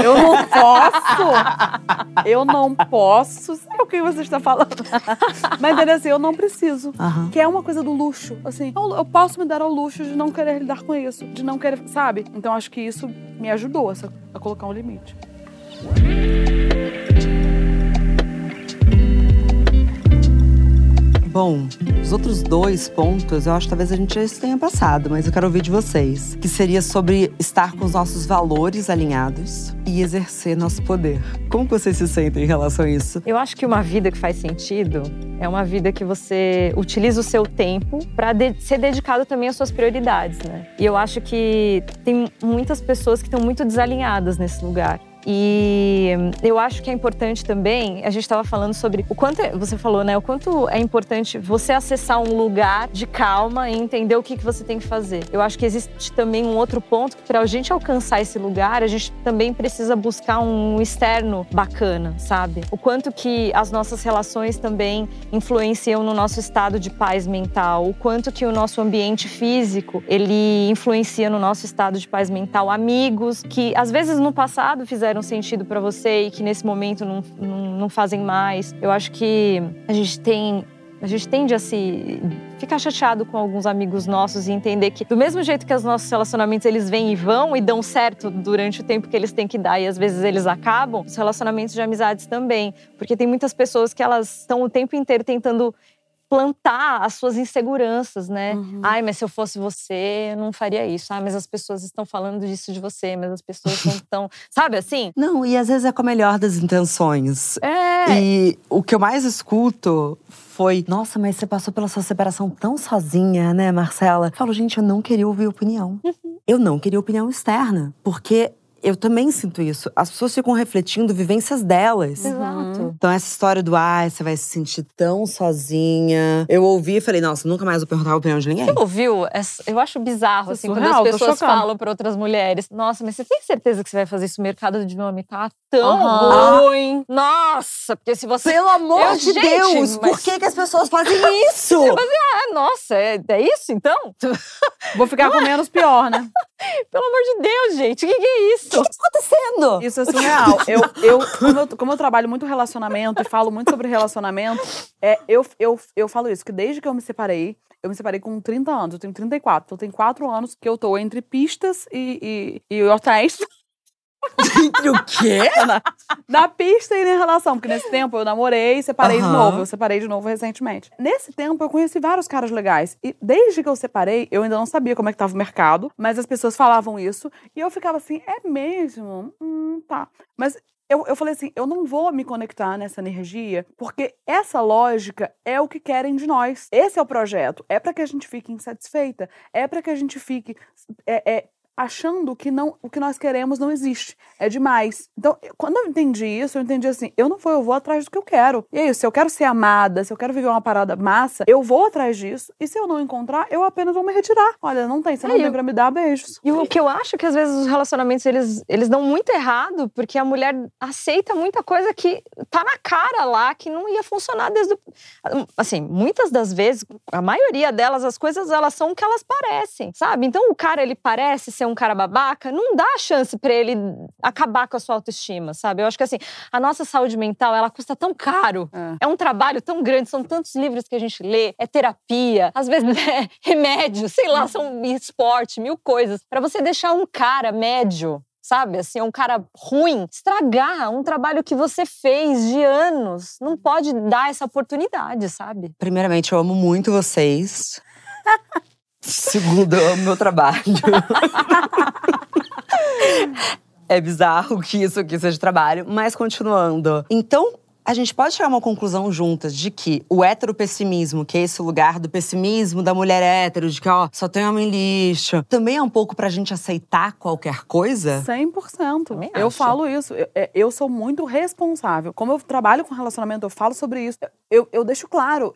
Eu não posso. Eu não posso. Sei o que você está falando. Mas entendeu assim, eu não preciso. Aham. Que é uma coisa do luxo. Assim, eu, eu posso me dar ao luxo de não querer lidar com isso. De não querer, sabe? Então acho que isso me ajudou essa- a colocar um limite. Bom, os outros dois pontos, eu acho que talvez a gente já tenha passado, mas eu quero ouvir de vocês. Que seria sobre estar com os nossos valores alinhados e exercer nosso poder. Como vocês se sentem em relação a isso? Eu acho que uma vida que faz sentido é uma vida que você utiliza o seu tempo para ser dedicado também às suas prioridades, né? E eu acho que tem muitas pessoas que estão muito desalinhadas nesse lugar. E eu acho que é importante também, a gente estava falando sobre o quanto, é- você falou, né? O quanto é importante você acessar um lugar de calma e entender o que, que você tem que fazer. Eu acho que existe também um outro ponto que para a gente alcançar esse lugar, a gente também precisa buscar um externo bacana, sabe? O quanto que as nossas relações também influenciam no nosso estado de paz mental, o quanto que o nosso ambiente físico, ele influencia no nosso estado de paz mental, amigos que às vezes no passado fizeram sentido para você e que nesse momento não, não, não fazem mais. Eu acho que a gente tem a gente tende a se ficar chateado com alguns amigos nossos e entender que do mesmo jeito que os nossos relacionamentos eles vêm e vão e dão certo durante o tempo que eles têm que dar e às vezes eles acabam, os relacionamentos de amizades também, porque tem muitas pessoas que elas estão o tempo inteiro tentando plantar as suas inseguranças, né? Uhum. Ai, mas se eu fosse você, eu não faria isso. Ai, mas as pessoas estão falando disso de você, mas as pessoas não estão, sabe assim? Não, e às vezes é com a melhor das intenções. É, E o que eu mais escuto foi: Nossa, mas você passou pela sua separação tão sozinha, né, Marcela? Eu falo, gente, eu não queria ouvir opinião. Eu não queria opinião externa. Porque eu também sinto isso. As pessoas ficam refletindo vivências delas. exato. Então, essa história do ai, você vai se sentir tão sozinha. Eu ouvi e falei, nossa, nunca mais vou perguntar a opinião de ninguém. Você ouviu? essa- Eu acho bizarro, é assim, quando surreal, as tô pessoas falam para outras mulheres. Nossa, mas você tem certeza que você vai fazer isso? O mercado de nome tá tão Aham. ruim. Nossa, porque se você. Pelo amor Eu, de gente, Deus, mas- por que, que as pessoas fazem isso? Ah, nossa, é, é isso então? Vou ficar com menos pior, né? Pelo amor de Deus, gente, o que, que é isso? O que está acontecendo? Isso é surreal. Eu, eu, como, eu, como eu trabalho muito relacionamento e falo muito sobre relacionamento, é, eu, eu, eu falo isso, que desde que eu me separei, eu me separei com 30 anos, eu tenho 34. Então tem 4 anos que eu tô entre pistas e, e, e hotéis. O quê? na, na pista e na relação. Porque nesse tempo eu namorei e separei de Aham. novo. Eu separei de novo recentemente. Nesse tempo eu conheci vários caras legais. E desde que eu separei, eu ainda não sabia como é que tava o mercado, mas as pessoas falavam isso. E eu ficava assim, é mesmo? Hum, tá. Mas eu, eu falei assim, eu não vou me conectar nessa energia, porque essa lógica é o que querem de nós. Esse é o projeto. É para que a gente fique insatisfeita. É para que a gente fique é, é, achando que não, o que nós queremos não existe. É demais. Então, quando eu entendi isso, eu entendi assim, eu não vou, eu vou atrás do que eu quero. E é isso, se eu quero ser amada, se eu quero viver uma parada massa, eu vou atrás disso. E se eu não encontrar, eu apenas vou me retirar. Olha, não tem, você não É, tem eu- pra me dar beijos. E o que eu acho que às vezes os relacionamentos eles, eles dão muito errado, porque a mulher aceita muita coisa que tá na cara lá, que não ia funcionar desde o. Assim, muitas das vezes, a maioria delas, as coisas elas são o que elas parecem, sabe? Então o cara ele parece ser um cara babaca, não dá chance pra ele acabar com a sua autoestima, sabe? Eu acho que assim, a nossa saúde mental ela custa tão caro. É. É um trabalho tão grande, são tantos livros que a gente lê, é terapia, às vezes é remédio, sei lá, são esporte, mil coisas. Pra você deixar um cara médio, sabe, assim, um cara ruim, estragar um trabalho que você fez de anos, não pode dar essa oportunidade, sabe? Primeiramente, eu amo muito vocês. Segundo, eu amo meu trabalho. é bizarro que isso aqui seja trabalho, mas continuando. Então, a gente pode chegar a uma conclusão juntas de que o heteropessimismo, que é esse lugar do pessimismo da mulher hétero, de que ó, só tem homem lixo, também é um pouco pra gente aceitar qualquer coisa? 100%. Também Eu acho. falo isso. Eu, é, eu sou muito responsável. Como eu trabalho com relacionamento, eu falo sobre isso. Eu, eu deixo claro.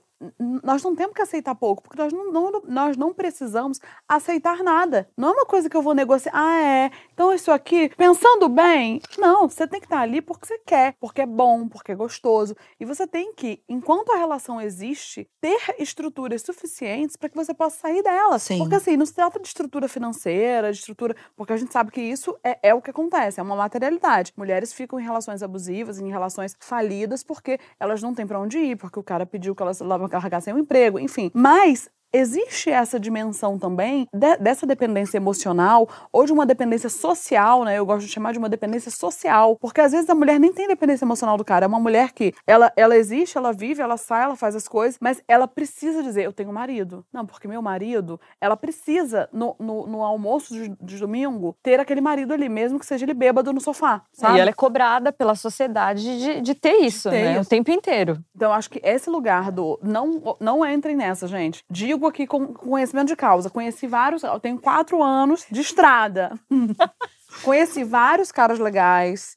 Nós não temos que aceitar pouco, porque nós não, não, nós não precisamos aceitar nada. Não é uma coisa que eu vou negociar. Ah, é. Então isso aqui, pensando bem, não, você tem que estar ali porque você quer, porque é bom, porque é gostoso. E você tem que, enquanto a relação existe, ter estruturas suficientes para que você possa sair dela. Sim. Porque assim, não se trata de estrutura financeira, de estrutura. Porque a gente sabe que isso é, é o que acontece, é uma materialidade. Mulheres ficam em relações abusivas, em relações falidas, porque elas não têm para onde ir, porque o cara pediu que elas largassem o emprego, enfim. Mas existe essa dimensão também de, dessa dependência emocional ou de uma dependência social, né? Eu gosto de chamar de uma dependência social, porque às vezes a mulher nem tem dependência emocional do cara, é uma mulher que ela, ela existe, ela vive, ela sai, ela faz as coisas, mas ela precisa dizer, eu tenho um marido. Não, porque meu marido, ela precisa no, no, no almoço de, de, domingo ter aquele marido ali, mesmo que seja ele bêbado no sofá, sabe? E ela é cobrada pela sociedade de, de ter isso, ter né? Isso. O tempo inteiro. Então, acho que esse lugar do não, não entrem nessa, gente. Digo digo aqui com conhecimento de causa. Conheci vários, eu tenho quatro anos de estrada. Conheci vários caras legais,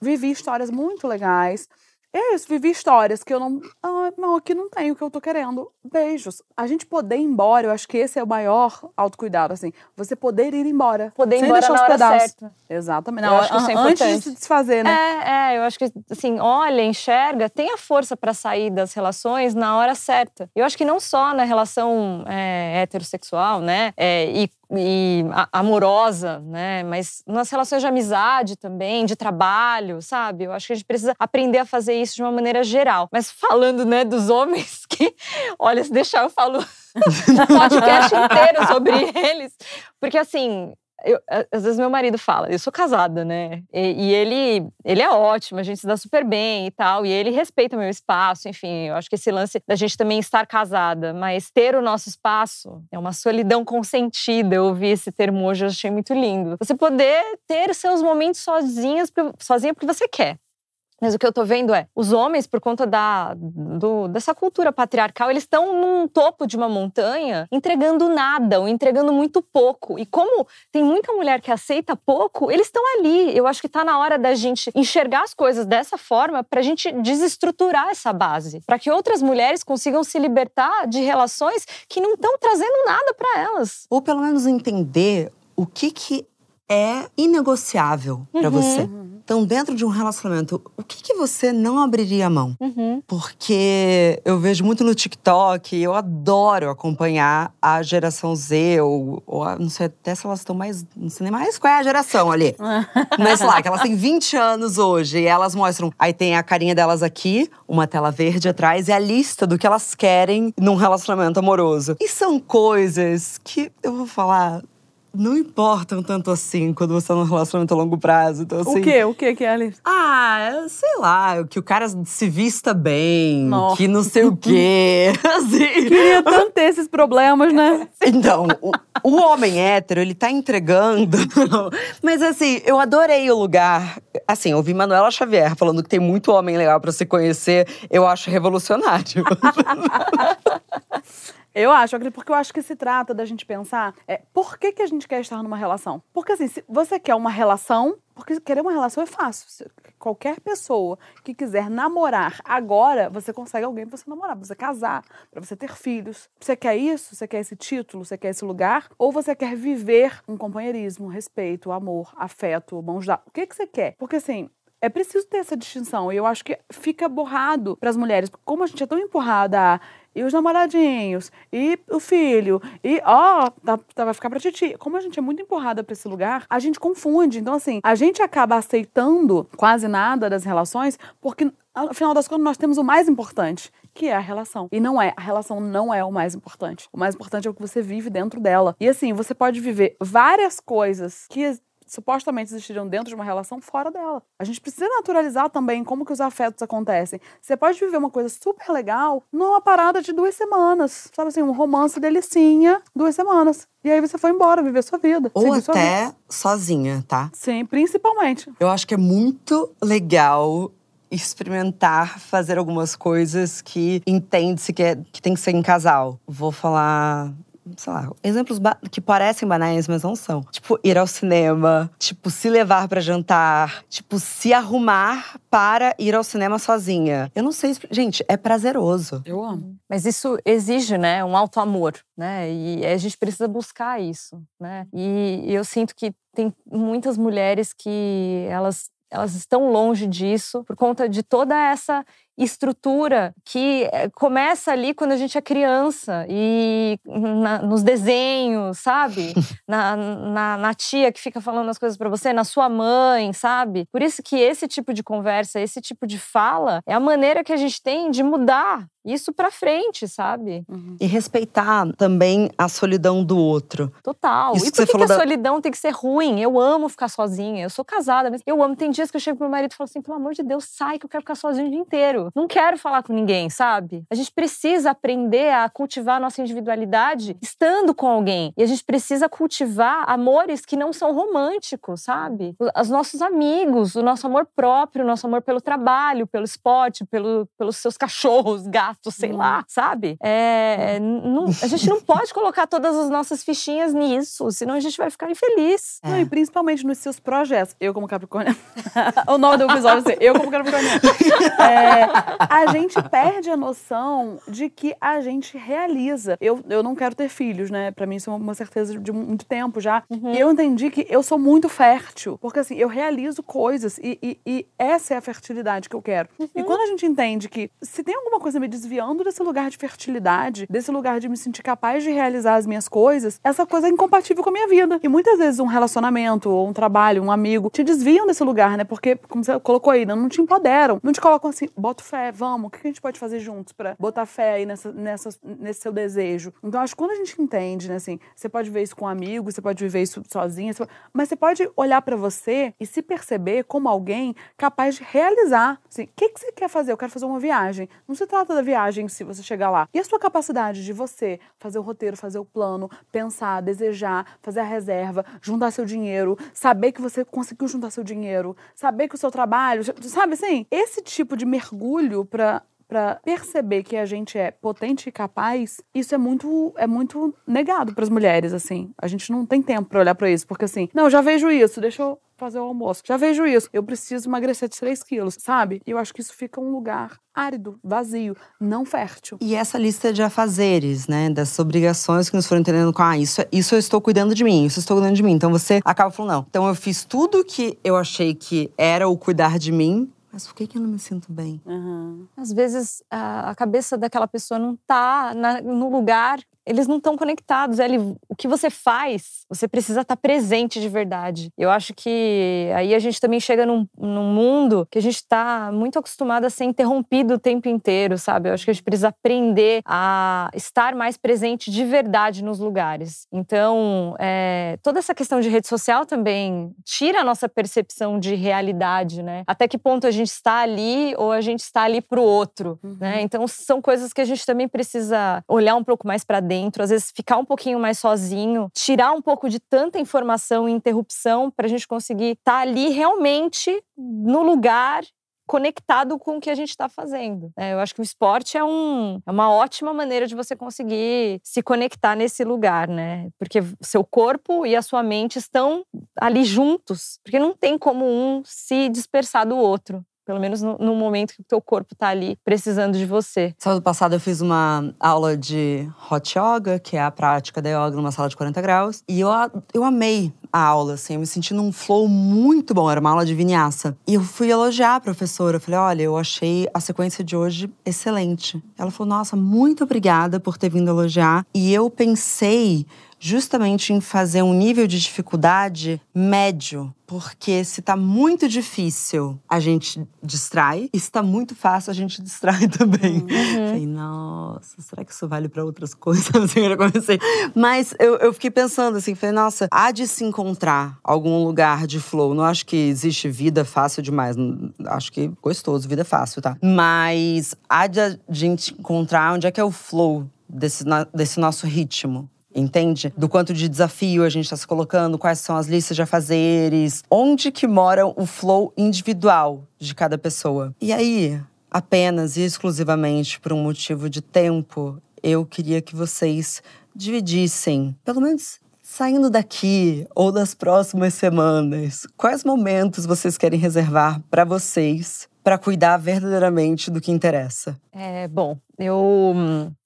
vivi histórias muito legais. É isso, vivi histórias que eu não. Ah, não, aqui não tenho o que eu tô querendo. Beijos. A gente poder ir embora, eu acho que esse é o maior autocuidado, assim. Você poder ir embora. Poder ir embora na hora certa. Exatamente. Não, eu acho que isso é importante. Antes de se desfazer, né? É, é, eu acho que, assim, olha, enxerga, tenha força para sair das relações na hora certa. Eu acho que não só na relação é, heterossexual, né? É, e e amorosa, né? Mas nas relações de amizade também, de trabalho, sabe? Eu acho que a gente precisa aprender a fazer isso de uma maneira geral. Mas falando, né, dos homens que, olha, se deixar eu falo um podcast inteiro sobre eles, porque assim, eu, às vezes meu marido fala, eu sou casada, né? E, e, ele, ele é ótimo, a gente se dá super bem e tal, e ele respeita meu espaço, enfim, eu acho que esse lance da gente também estar casada, mas ter o nosso espaço é uma solidão consentida. Eu ouvi esse termo hoje, eu achei muito lindo. Você poder ter seus momentos sozinhas, sozinha porque você quer. Mas o que eu tô vendo é, os homens, por conta da, do, dessa cultura patriarcal, eles estão num topo de uma montanha entregando nada, ou entregando muito pouco. E como tem muita mulher que aceita pouco, eles estão ali. Eu acho que tá na hora da gente enxergar as coisas dessa forma pra gente desestruturar essa base. para que outras mulheres consigam se libertar de relações que não estão trazendo nada para elas. Ou pelo menos entender o que, que é inegociável para uhum. você. Então, dentro de um relacionamento, o que, que você não abriria a mão? Uhum. Porque eu vejo muito no TikTok, eu adoro acompanhar a geração Z, ou, ou não sei até se elas estão mais. Não sei nem mais qual é a geração ali. Mas lá, que elas têm 20 anos hoje e elas mostram. Aí tem a carinha delas aqui, uma tela verde atrás e a lista do que elas querem num relacionamento amoroso. E são coisas que eu vou falar não importam tanto assim quando você tá num relacionamento a longo prazo. Então, assim, o quê? O quê, Kelly? Ah, sei lá, que o cara se vista bem, Nossa. que não sei o quê. assim. Queria tanto ter esses problemas, né? Então, o, o homem hétero, ele tá entregando. Mas assim, eu adorei o lugar. Assim, eu ouvi Manuela Xavier falando que tem muito homem legal para se conhecer. Eu acho revolucionário. Eu acho, porque eu acho que se trata da gente pensar é, por que, que a gente quer estar numa relação. Porque assim, se você quer uma relação, porque querer uma relação é fácil. Qualquer pessoa que quiser namorar agora, você consegue alguém para você namorar, para você casar, para você ter filhos. Você quer isso? Você quer esse título? Você quer esse lugar? Ou você quer viver um companheirismo, respeito, amor, afeto, mãos dadas? O que, que você quer? Porque assim, é preciso ter essa distinção. E eu acho que fica borrado para as mulheres. Como a gente é tão empurrada a e os namoradinhos, e o filho, e ó, tá, vai ficar pra titi. Como a gente é muito empurrada pra esse lugar, a gente confunde. Então, assim, a gente acaba aceitando quase nada das relações, porque, afinal das contas, nós temos o mais importante, que é a relação. E não é, a relação não é o mais importante. O mais importante é o que você vive dentro dela. E assim, você pode viver várias coisas que supostamente existiriam dentro de uma relação fora dela. A gente precisa naturalizar também como que os afetos acontecem. Você pode viver uma coisa super legal numa parada de duas semanas. Sabe assim, um romance delicinha, duas semanas. E aí você foi embora, viver sua vida. Ou até vida. sozinha, tá? Sim, principalmente. Eu acho que é muito legal experimentar fazer algumas coisas que entende-se que, é, que tem que ser em casal. Vou falar sei lá, exemplos que parecem banais, mas não são. Tipo, ir ao cinema, tipo, se levar para jantar, tipo, se arrumar para ir ao cinema sozinha. Eu não sei, gente, é prazeroso. Eu amo. Mas isso exige, né, um alto amor, né? E a gente precisa buscar isso, né? E eu sinto que tem muitas mulheres que elas elas estão longe disso por conta de toda essa estrutura que eh, começa ali quando a gente é criança e na, nos desenhos, sabe? Na, na, na, tia que fica falando as coisas para você, na sua mãe, sabe? Por isso que esse tipo de conversa, esse tipo de fala é a maneira que a gente tem de mudar isso para frente, sabe? Uhum. E respeitar também a solidão do outro. Total. Isso e por que, que a da... solidão tem que ser ruim? Eu amo ficar sozinha. Eu sou casada, mas eu amo. Tem dias que eu chego pro meu marido e falo assim: pelo amor de Deus, sai que eu quero ficar sozinho o dia inteiro. Não quero falar com ninguém, sabe? A gente precisa aprender a cultivar a nossa individualidade estando com alguém. E a gente precisa cultivar amores que não são românticos, sabe? Os nossos amigos, o nosso amor próprio, o nosso amor pelo trabalho, pelo esporte, pelo, pelos seus cachorros, gatos, sei hum. lá, sabe? É, não, a gente não pode colocar todas as nossas fichinhas nisso, senão a gente vai ficar infeliz. É. Não, e principalmente nos seus projetos. Eu, como Capricórnio. o nome do episódio é eu, como Capricórnio. É, a gente perde a noção de que a gente realiza. Eu, eu não quero ter filhos, né? Pra mim isso é uma certeza de muito tempo já. Uhum. E eu entendi que eu sou muito fértil. Porque assim, eu realizo coisas e, e, e essa é a fertilidade que eu quero. Uhum. E quando a gente entende que se tem alguma coisa me desviando desse lugar de fertilidade, desse lugar de me sentir capaz de realizar as minhas coisas, essa coisa é incompatível com a minha vida. E muitas vezes um relacionamento, ou um trabalho, um amigo, te desviam desse lugar, né? Porque, como você colocou aí, não te empoderam. Não te colocam assim, bota fé, vamos, o que a gente pode fazer juntos para botar fé aí nessa, nessa, nesse seu desejo? Então, acho que quando a gente entende, né, assim, você pode ver isso com um amigo, você pode viver isso sozinha, pode... mas você pode olhar para você e se perceber como alguém capaz de realizar. Assim, o que, que você quer fazer? Eu quero fazer uma viagem. Não se trata da viagem se você chegar lá. E a sua capacidade de você fazer o roteiro, fazer o plano, pensar, desejar, fazer a reserva, juntar seu dinheiro, saber que você conseguiu juntar seu dinheiro, saber que o seu trabalho, sabe assim? Esse tipo de mergulho para para perceber que a gente é potente e capaz, isso é muito é muito negado para as mulheres assim. A gente não tem tempo para olhar para isso, porque assim, não, já vejo isso, deixa eu fazer o almoço. Já vejo isso. Eu preciso emagrecer de 3 quilos, sabe? E eu acho que isso fica um lugar árido, vazio, não fértil. E essa lista de afazeres, né? Dessas obrigações que nos foram entendendo com, ah, isso, isso eu estou cuidando de mim, isso eu estou cuidando de mim. Então você acaba falando, não. Então eu fiz tudo que eu achei que era o cuidar de mim, mas por que, que eu não me sinto bem? Uhum. Às vezes a, a, cabeça daquela pessoa não está no lugar eles não estão conectados. Ele, o que você faz, você precisa estar tá presente de verdade. Eu acho que aí a gente também chega num, num mundo que a gente está muito acostumado a ser interrompido o tempo inteiro, sabe? Eu acho que a gente precisa aprender a estar mais presente de verdade nos lugares. Então, é, toda essa questão de rede social também tira a nossa percepção de realidade, né? Até que ponto a gente está ali ou a gente está ali para o outro, né? uhum. né? Então, são coisas que a gente também precisa olhar um pouco mais para dentro dentro, às vezes ficar um pouquinho mais sozinho, tirar um pouco de tanta informação e interrupção para a gente conseguir estar tá ali realmente no lugar conectado com o que a gente está fazendo. É, eu acho que o esporte é, um, é uma ótima maneira de você conseguir se conectar nesse lugar, né? Porque seu corpo e a sua mente estão ali juntos, porque não tem como um se dispersar do outro. Pelo menos no, no, momento que o teu corpo tá ali precisando de você. Sábado passado eu fiz uma aula de hot yoga, que é a prática da yoga numa sala de 40 graus. E eu, eu amei a aula, assim. Eu me senti num flow muito bom. Era uma aula de vinyasa. E eu fui elogiar a professora. Eu falei, olha, eu achei a sequência de hoje excelente. Ela falou, nossa, muito obrigada por ter vindo elogiar. E eu pensei justamente em fazer um nível de dificuldade médio. Porque se tá muito difícil, a gente distrai. E se tá muito fácil, a gente distrai também. Uhum. Falei, nossa, será que isso vale para outras coisas? Assim, eu comecei. Mas eu, eu fiquei pensando assim, falei, nossa, há de se encontrar algum lugar de flow. Não acho que existe vida fácil demais. Acho que gostoso, vida fácil, tá? Mas há de a gente encontrar onde é que é o flow desse, desse nosso ritmo entende? Do quanto de desafio a gente está se colocando, quais são as listas de afazeres, onde que mora o flow individual de cada pessoa. E aí, apenas e exclusivamente por um motivo de tempo, eu queria que vocês dividissem, pelo menos saindo daqui ou das próximas semanas, quais momentos vocês querem reservar para vocês para cuidar verdadeiramente do que interessa? É, bom, eu,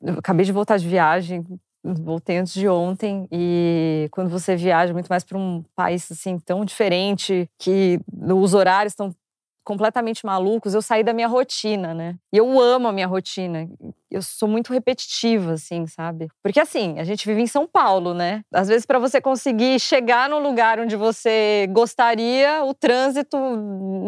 eu acabei de voltar de viagem, voltei antes de ontem e quando você viaja muito mais para um país assim tão diferente que os horários estão completamente malucos, eu saí da minha rotina, né? E eu amo a minha rotina eu sou muito repetitiva, assim, sabe? Porque assim, a gente vive em São Paulo, né? Às vezes, para você conseguir chegar no lugar onde você gostaria, o trânsito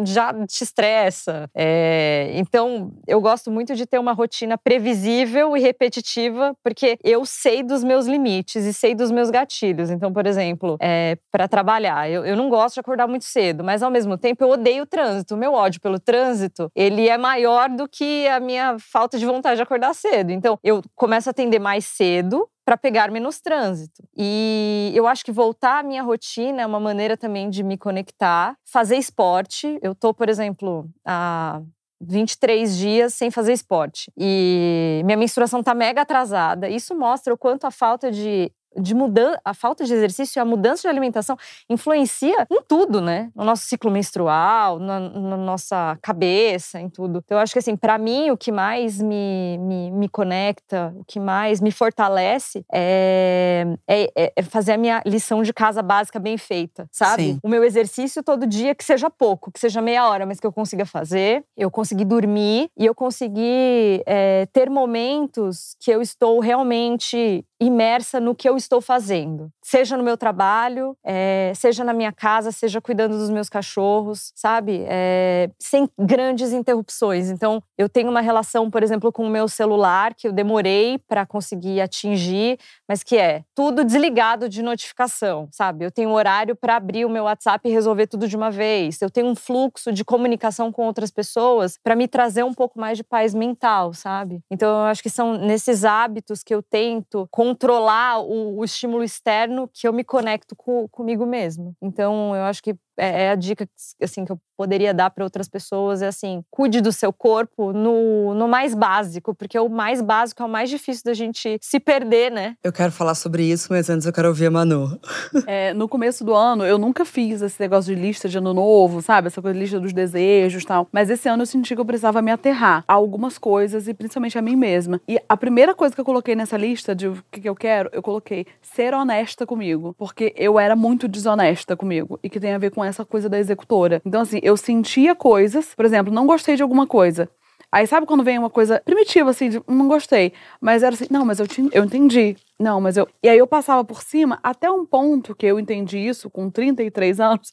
já te estressa. É... Então, eu gosto muito de ter uma rotina previsível e repetitiva, porque eu sei dos meus limites e sei dos meus gatilhos. Então, por exemplo, é, para trabalhar, eu, eu não gosto de acordar muito cedo, mas ao mesmo tempo eu odeio o trânsito. O meu ódio pelo trânsito, ele é maior do que a minha falta de vontade de acordar cedo. Então, eu começo a atender mais cedo para pegar menos trânsito. E eu acho que voltar à minha rotina é uma maneira também de me conectar, fazer esporte. Eu tô, por exemplo, há 23 dias sem fazer esporte. E minha menstruação tá mega atrasada. Isso mostra o quanto a falta de de mudança, a falta de exercício e a mudança de alimentação influencia em tudo, né? No nosso ciclo menstrual, na, na nossa cabeça, em tudo. Então, eu acho que, assim, para mim, o que mais me, me, me, conecta, o que mais me fortalece é, é, é, fazer a minha lição de casa básica bem feita, sabe? Sim. O meu exercício todo dia, que seja pouco, que seja meia hora, mas que eu consiga fazer, eu consegui dormir e eu consegui é, ter momentos que eu estou realmente imersa no que eu estou fazendo, seja no meu trabalho, é, seja na minha casa, seja cuidando dos meus cachorros, sabe? É, sem grandes interrupções. Então, eu tenho uma relação, por exemplo, com o meu celular que eu demorei para conseguir atingir, mas que é tudo desligado de notificação, sabe? Eu tenho horário para abrir o meu WhatsApp e resolver tudo de uma vez. Eu tenho um fluxo de comunicação com outras pessoas para me trazer um pouco mais de paz mental, sabe? Então, eu acho que são nesses hábitos que eu tento com controlar o, o estímulo externo que eu me conecto com, comigo mesmo. Então, eu acho que é, é a dica assim que eu poderia dar para outras pessoas é assim cuide do seu corpo no, no mais básico porque o mais básico é o mais difícil da gente se perder né? Eu quero falar sobre isso mas antes eu quero ouvir a Manu. É, no começo do ano eu nunca fiz esse negócio de lista de ano novo sabe? Essa coisa de lista dos desejos tal. Mas esse ano eu senti que eu precisava me aterrar a algumas coisas e principalmente a mim mesma. E a primeira coisa que eu coloquei nessa lista de o que, que eu quero eu coloquei ser honesta comigo porque eu era muito desonesta comigo e que tem a ver com essa coisa da executora. Então, assim, eu sentia coisas, por exemplo, não gostei de alguma coisa. Aí sabe quando vem uma coisa primitiva, assim, de, não gostei. Mas era assim, não, mas eu, te, eu entendi. Não, mas eu. E aí eu passava por cima até um ponto que eu entendi isso com 33 anos,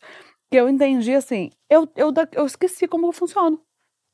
que eu entendi assim, eu, eu, eu esqueci como eu funciono.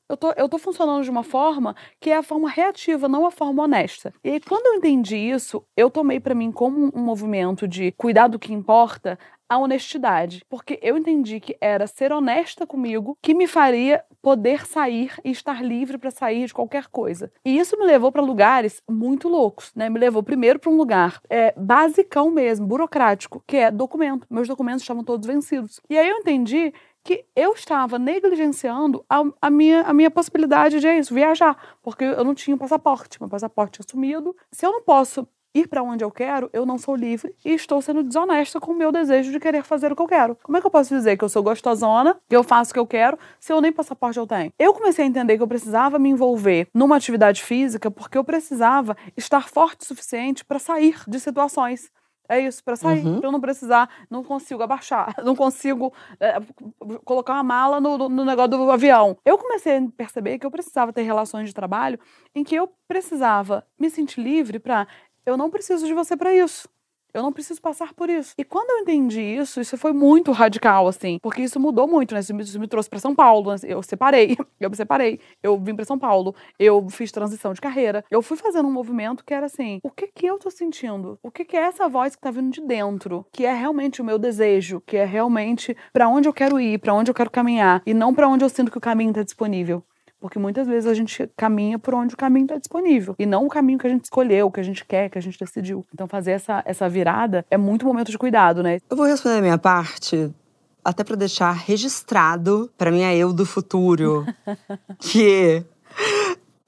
Eu tô, eu tô funcionando de uma forma que é a forma reativa, não a forma honesta. E aí, quando eu entendi isso, eu tomei para mim como um movimento de cuidar do que importa, a honestidade. Porque eu entendi que era ser honesta comigo que me faria poder sair e estar livre para sair de qualquer coisa. E isso me levou para lugares muito loucos, né? Me levou primeiro para um lugar é, basicão mesmo, burocrático, que é documento. Meus documentos estavam todos vencidos. E aí eu entendi que eu estava negligenciando a, a, minha, a minha possibilidade de é isso, viajar, porque eu não tinha passaporte, meu passaporte tinha sumido. Se eu não posso ir para onde eu quero, eu não sou livre e estou sendo desonesta com o meu desejo de querer fazer o que eu quero. Como é que eu posso dizer que eu sou gostosona, que eu faço o que eu quero, se eu nem passaporte eu tenho? Eu comecei a entender que eu precisava me envolver numa atividade física porque eu precisava estar forte o suficiente para sair de situações. É isso, para sair, uhum. pra eu não precisar, não consigo abaixar, não consigo é, colocar uma mala no, no, no, negócio do avião. Eu comecei a perceber que eu precisava ter relações de trabalho em que eu precisava me sentir livre para eu não preciso de você para isso. Eu não preciso passar por isso. E quando eu entendi isso, isso foi muito radical, assim, porque isso mudou muito, né? Isso me, isso me trouxe para São Paulo. Né? Eu separei, eu me separei, eu vim para São Paulo, eu fiz transição de carreira. Eu fui fazendo um movimento que era assim: o que que eu tô sentindo? O que que é essa voz que tá vindo de dentro? Que é realmente o meu desejo, que é realmente para onde eu quero ir, para onde eu quero caminhar, e não para onde eu sinto que o caminho tá disponível. Porque muitas vezes a gente caminha por onde o caminho está disponível. E não o caminho que a gente escolheu, que a gente quer, que a gente decidiu. Então fazer essa, essa virada é muito momento de cuidado, né? Eu vou responder a minha parte até para deixar registrado para minha eu do futuro que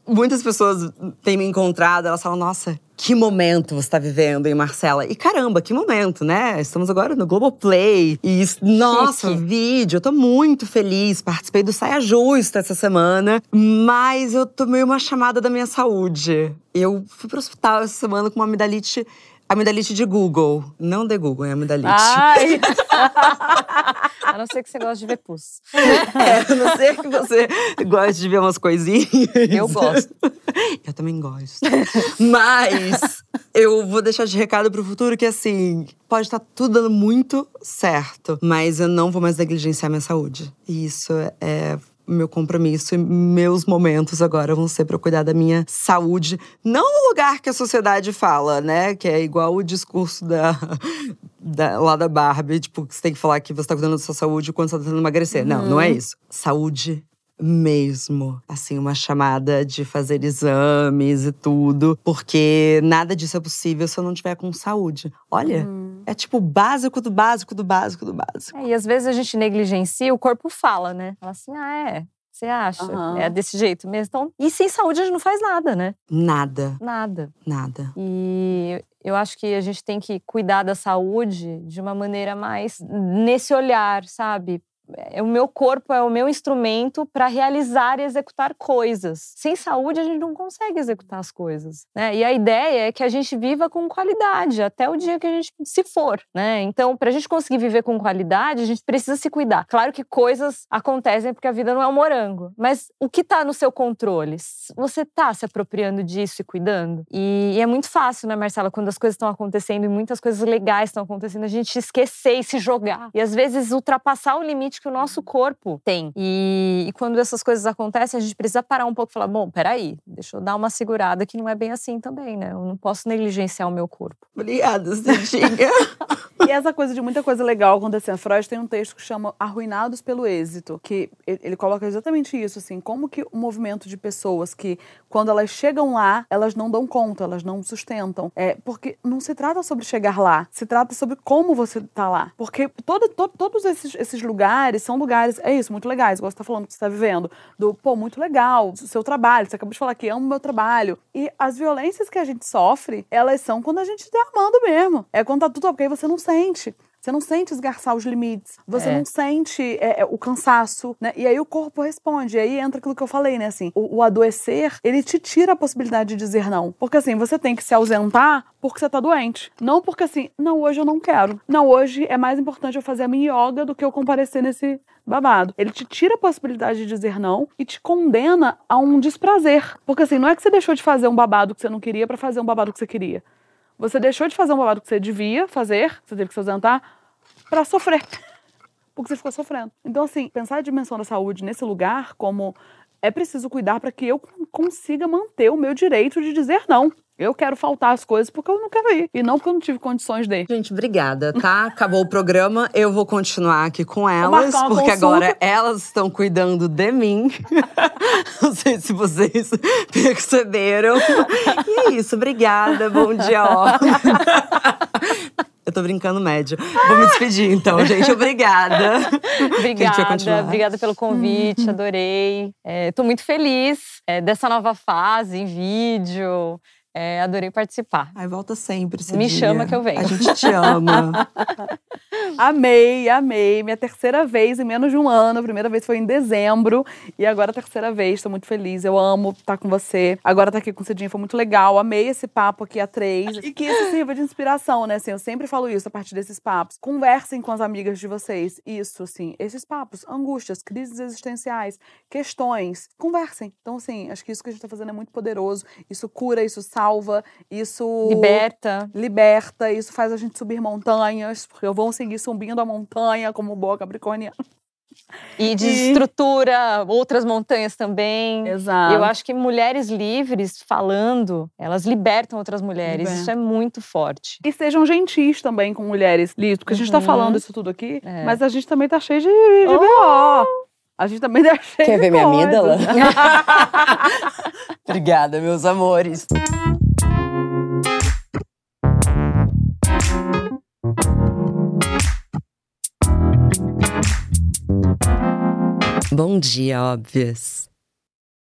muitas pessoas têm me encontrado, elas falam: "Nossa, que momento você está vivendo, hein, Marcela? E caramba, que momento, né? Estamos agora no Globoplay. E nossa, Chique. vídeo. Eu tô muito feliz. Participei do Saia Justa essa semana, mas eu tomei uma chamada da minha saúde. Eu fui pro hospital essa semana com uma amidalite Amidalite de Google. Não de Google, é amidalite. Ai. a não ser que você goste de ver pus. É, a não ser que você goste de ver umas coisinhas. Eu gosto. Eu também gosto. Mas eu vou deixar de recado pro futuro que, assim, pode estar tudo dando muito certo, mas eu não vou mais negligenciar minha saúde. E isso é meu compromisso e meus momentos agora vão ser para cuidar da minha saúde, não no lugar que a sociedade fala, né? Que é igual o discurso da, da lá da Barbie, tipo, que você tem que falar que você tá cuidando da sua saúde quando você tá tentando emagrecer. Uhum. Não, não é uhum. isso. Saúde mesmo, assim, uma chamada de fazer exames e tudo, porque nada disso é possível se eu não tiver com saúde. Olha, hum. É tipo básico do básico do básico do básico. É, e às vezes a gente negligencia, o corpo fala, né? Fala assim, ah, é, você acha? Uhum. É desse jeito mesmo. Então, e sem saúde a gente não faz nada, né? Nada. Nada. Nada. E eu acho que a gente tem que cuidar da saúde de uma maneira mais nesse olhar, sabe? É, o meu corpo é o meu instrumento para realizar e executar coisas. Sem saúde, a gente não consegue executar as coisas. Né? E a ideia é que a gente viva com qualidade até o dia que a gente se for. Né? Então, para a gente conseguir viver com qualidade, a gente precisa se cuidar. Claro que coisas acontecem porque a vida não é um morango, mas o que está no seu controle? Você está se apropriando disso e cuidando? E, e é muito fácil, né, Marcela, quando as coisas estão acontecendo e muitas coisas legais estão acontecendo, a gente esquecer e se jogar. E às vezes ultrapassar o limite que o nosso corpo tem. E, e, quando essas coisas acontecem, a gente precisa parar um pouco e falar: bom, peraí, deixa eu dar uma segurada que não é bem assim também, né? Eu não posso negligenciar o meu corpo. Obrigada, Cidinha. e essa coisa de muita coisa legal acontecendo. Freud tem um texto que chama Arruinados pelo Êxito, que ele coloca exatamente isso, assim, como que o movimento de pessoas que, quando elas chegam lá, elas não dão conta, elas não sustentam. É, porque não se trata sobre chegar lá, se trata sobre como você tá lá. Porque todo, todo, todos esses, esses lugares lugares são lugares, é isso, muito legais, igual você tá falando que você tá vivendo, do, pô, muito legal, seu trabalho, você acabou de falar que amo meu trabalho. E as violências que a gente sofre, elas são quando a gente tá amando mesmo. É quando tá tudo ok, você não sente. Você não sente esgarçar os limites, você é. não sente é, é, o cansaço, né? E aí o corpo responde, e aí entra aquilo que eu falei, né? Assim, o, o, adoecer, ele te tira a possibilidade de dizer não. Porque assim, você tem que se ausentar porque você tá doente. Não porque assim, não, hoje eu não quero. Não, hoje é mais importante eu fazer a minha yoga do que eu comparecer nesse babado. Ele te tira a possibilidade de dizer não e te condena a um desprazer. Porque assim, não é que você deixou de fazer um babado que você não queria para fazer um babado que você queria. Você deixou de fazer um babado que você devia fazer, você teve que se ausentar, para sofrer. Porque você ficou sofrendo. Então, assim, pensar a dimensão da saúde nesse lugar como é preciso cuidar para que eu consiga manter o meu direito de dizer não. Eu quero faltar as coisas porque eu não quero ir. E não porque eu não tive condições de. Gente, obrigada, tá? Acabou o programa. Eu vou continuar aqui com elas, porque consulta. agora elas estão cuidando de mim. não sei se vocês perceberam. E é isso, obrigada. Bom dia, ó. Eu tô brincando médio. Vou me despedir então, gente. Obrigada. obrigada, obrigada pelo convite, adorei. É, tô muito feliz é, dessa nova fase em vídeo. É, adorei participar. Ai, volta sempre. Me dia. chama que eu venho. A gente te ama. amei, amei. Minha terceira vez em menos de um ano. A primeira vez foi em dezembro. E agora a terceira vez. Estou muito feliz. Eu amo estar com você. Agora estar aqui com o Cidinha foi muito legal. Amei esse papo aqui a três. E que isso sirva de inspiração, né? Assim, eu sempre falo isso a partir desses papos. Conversem com as amigas de vocês. Isso, assim. Esses papos, angústias, crises existenciais, questões. Conversem. Então, assim, acho que isso que a gente está fazendo é muito poderoso. Isso cura, isso salva salva, isso liberta. Liberta, isso faz a gente subir montanhas, porque eu vou seguir subindo a montanha como boa capricorniana. E desestrutura e... outras montanhas também. Exato. Eu acho que mulheres livres falando, elas libertam outras mulheres. Liberta. Isso é muito forte. E sejam gentis também com mulheres livres, porque uhum. a gente tá uhum. falando isso tudo aqui, é. mas a gente também tá cheio de, de oh! A gente também tá cheio Quer ver minha amígdala? Obrigada, meus amores. Bom dia, óbvias!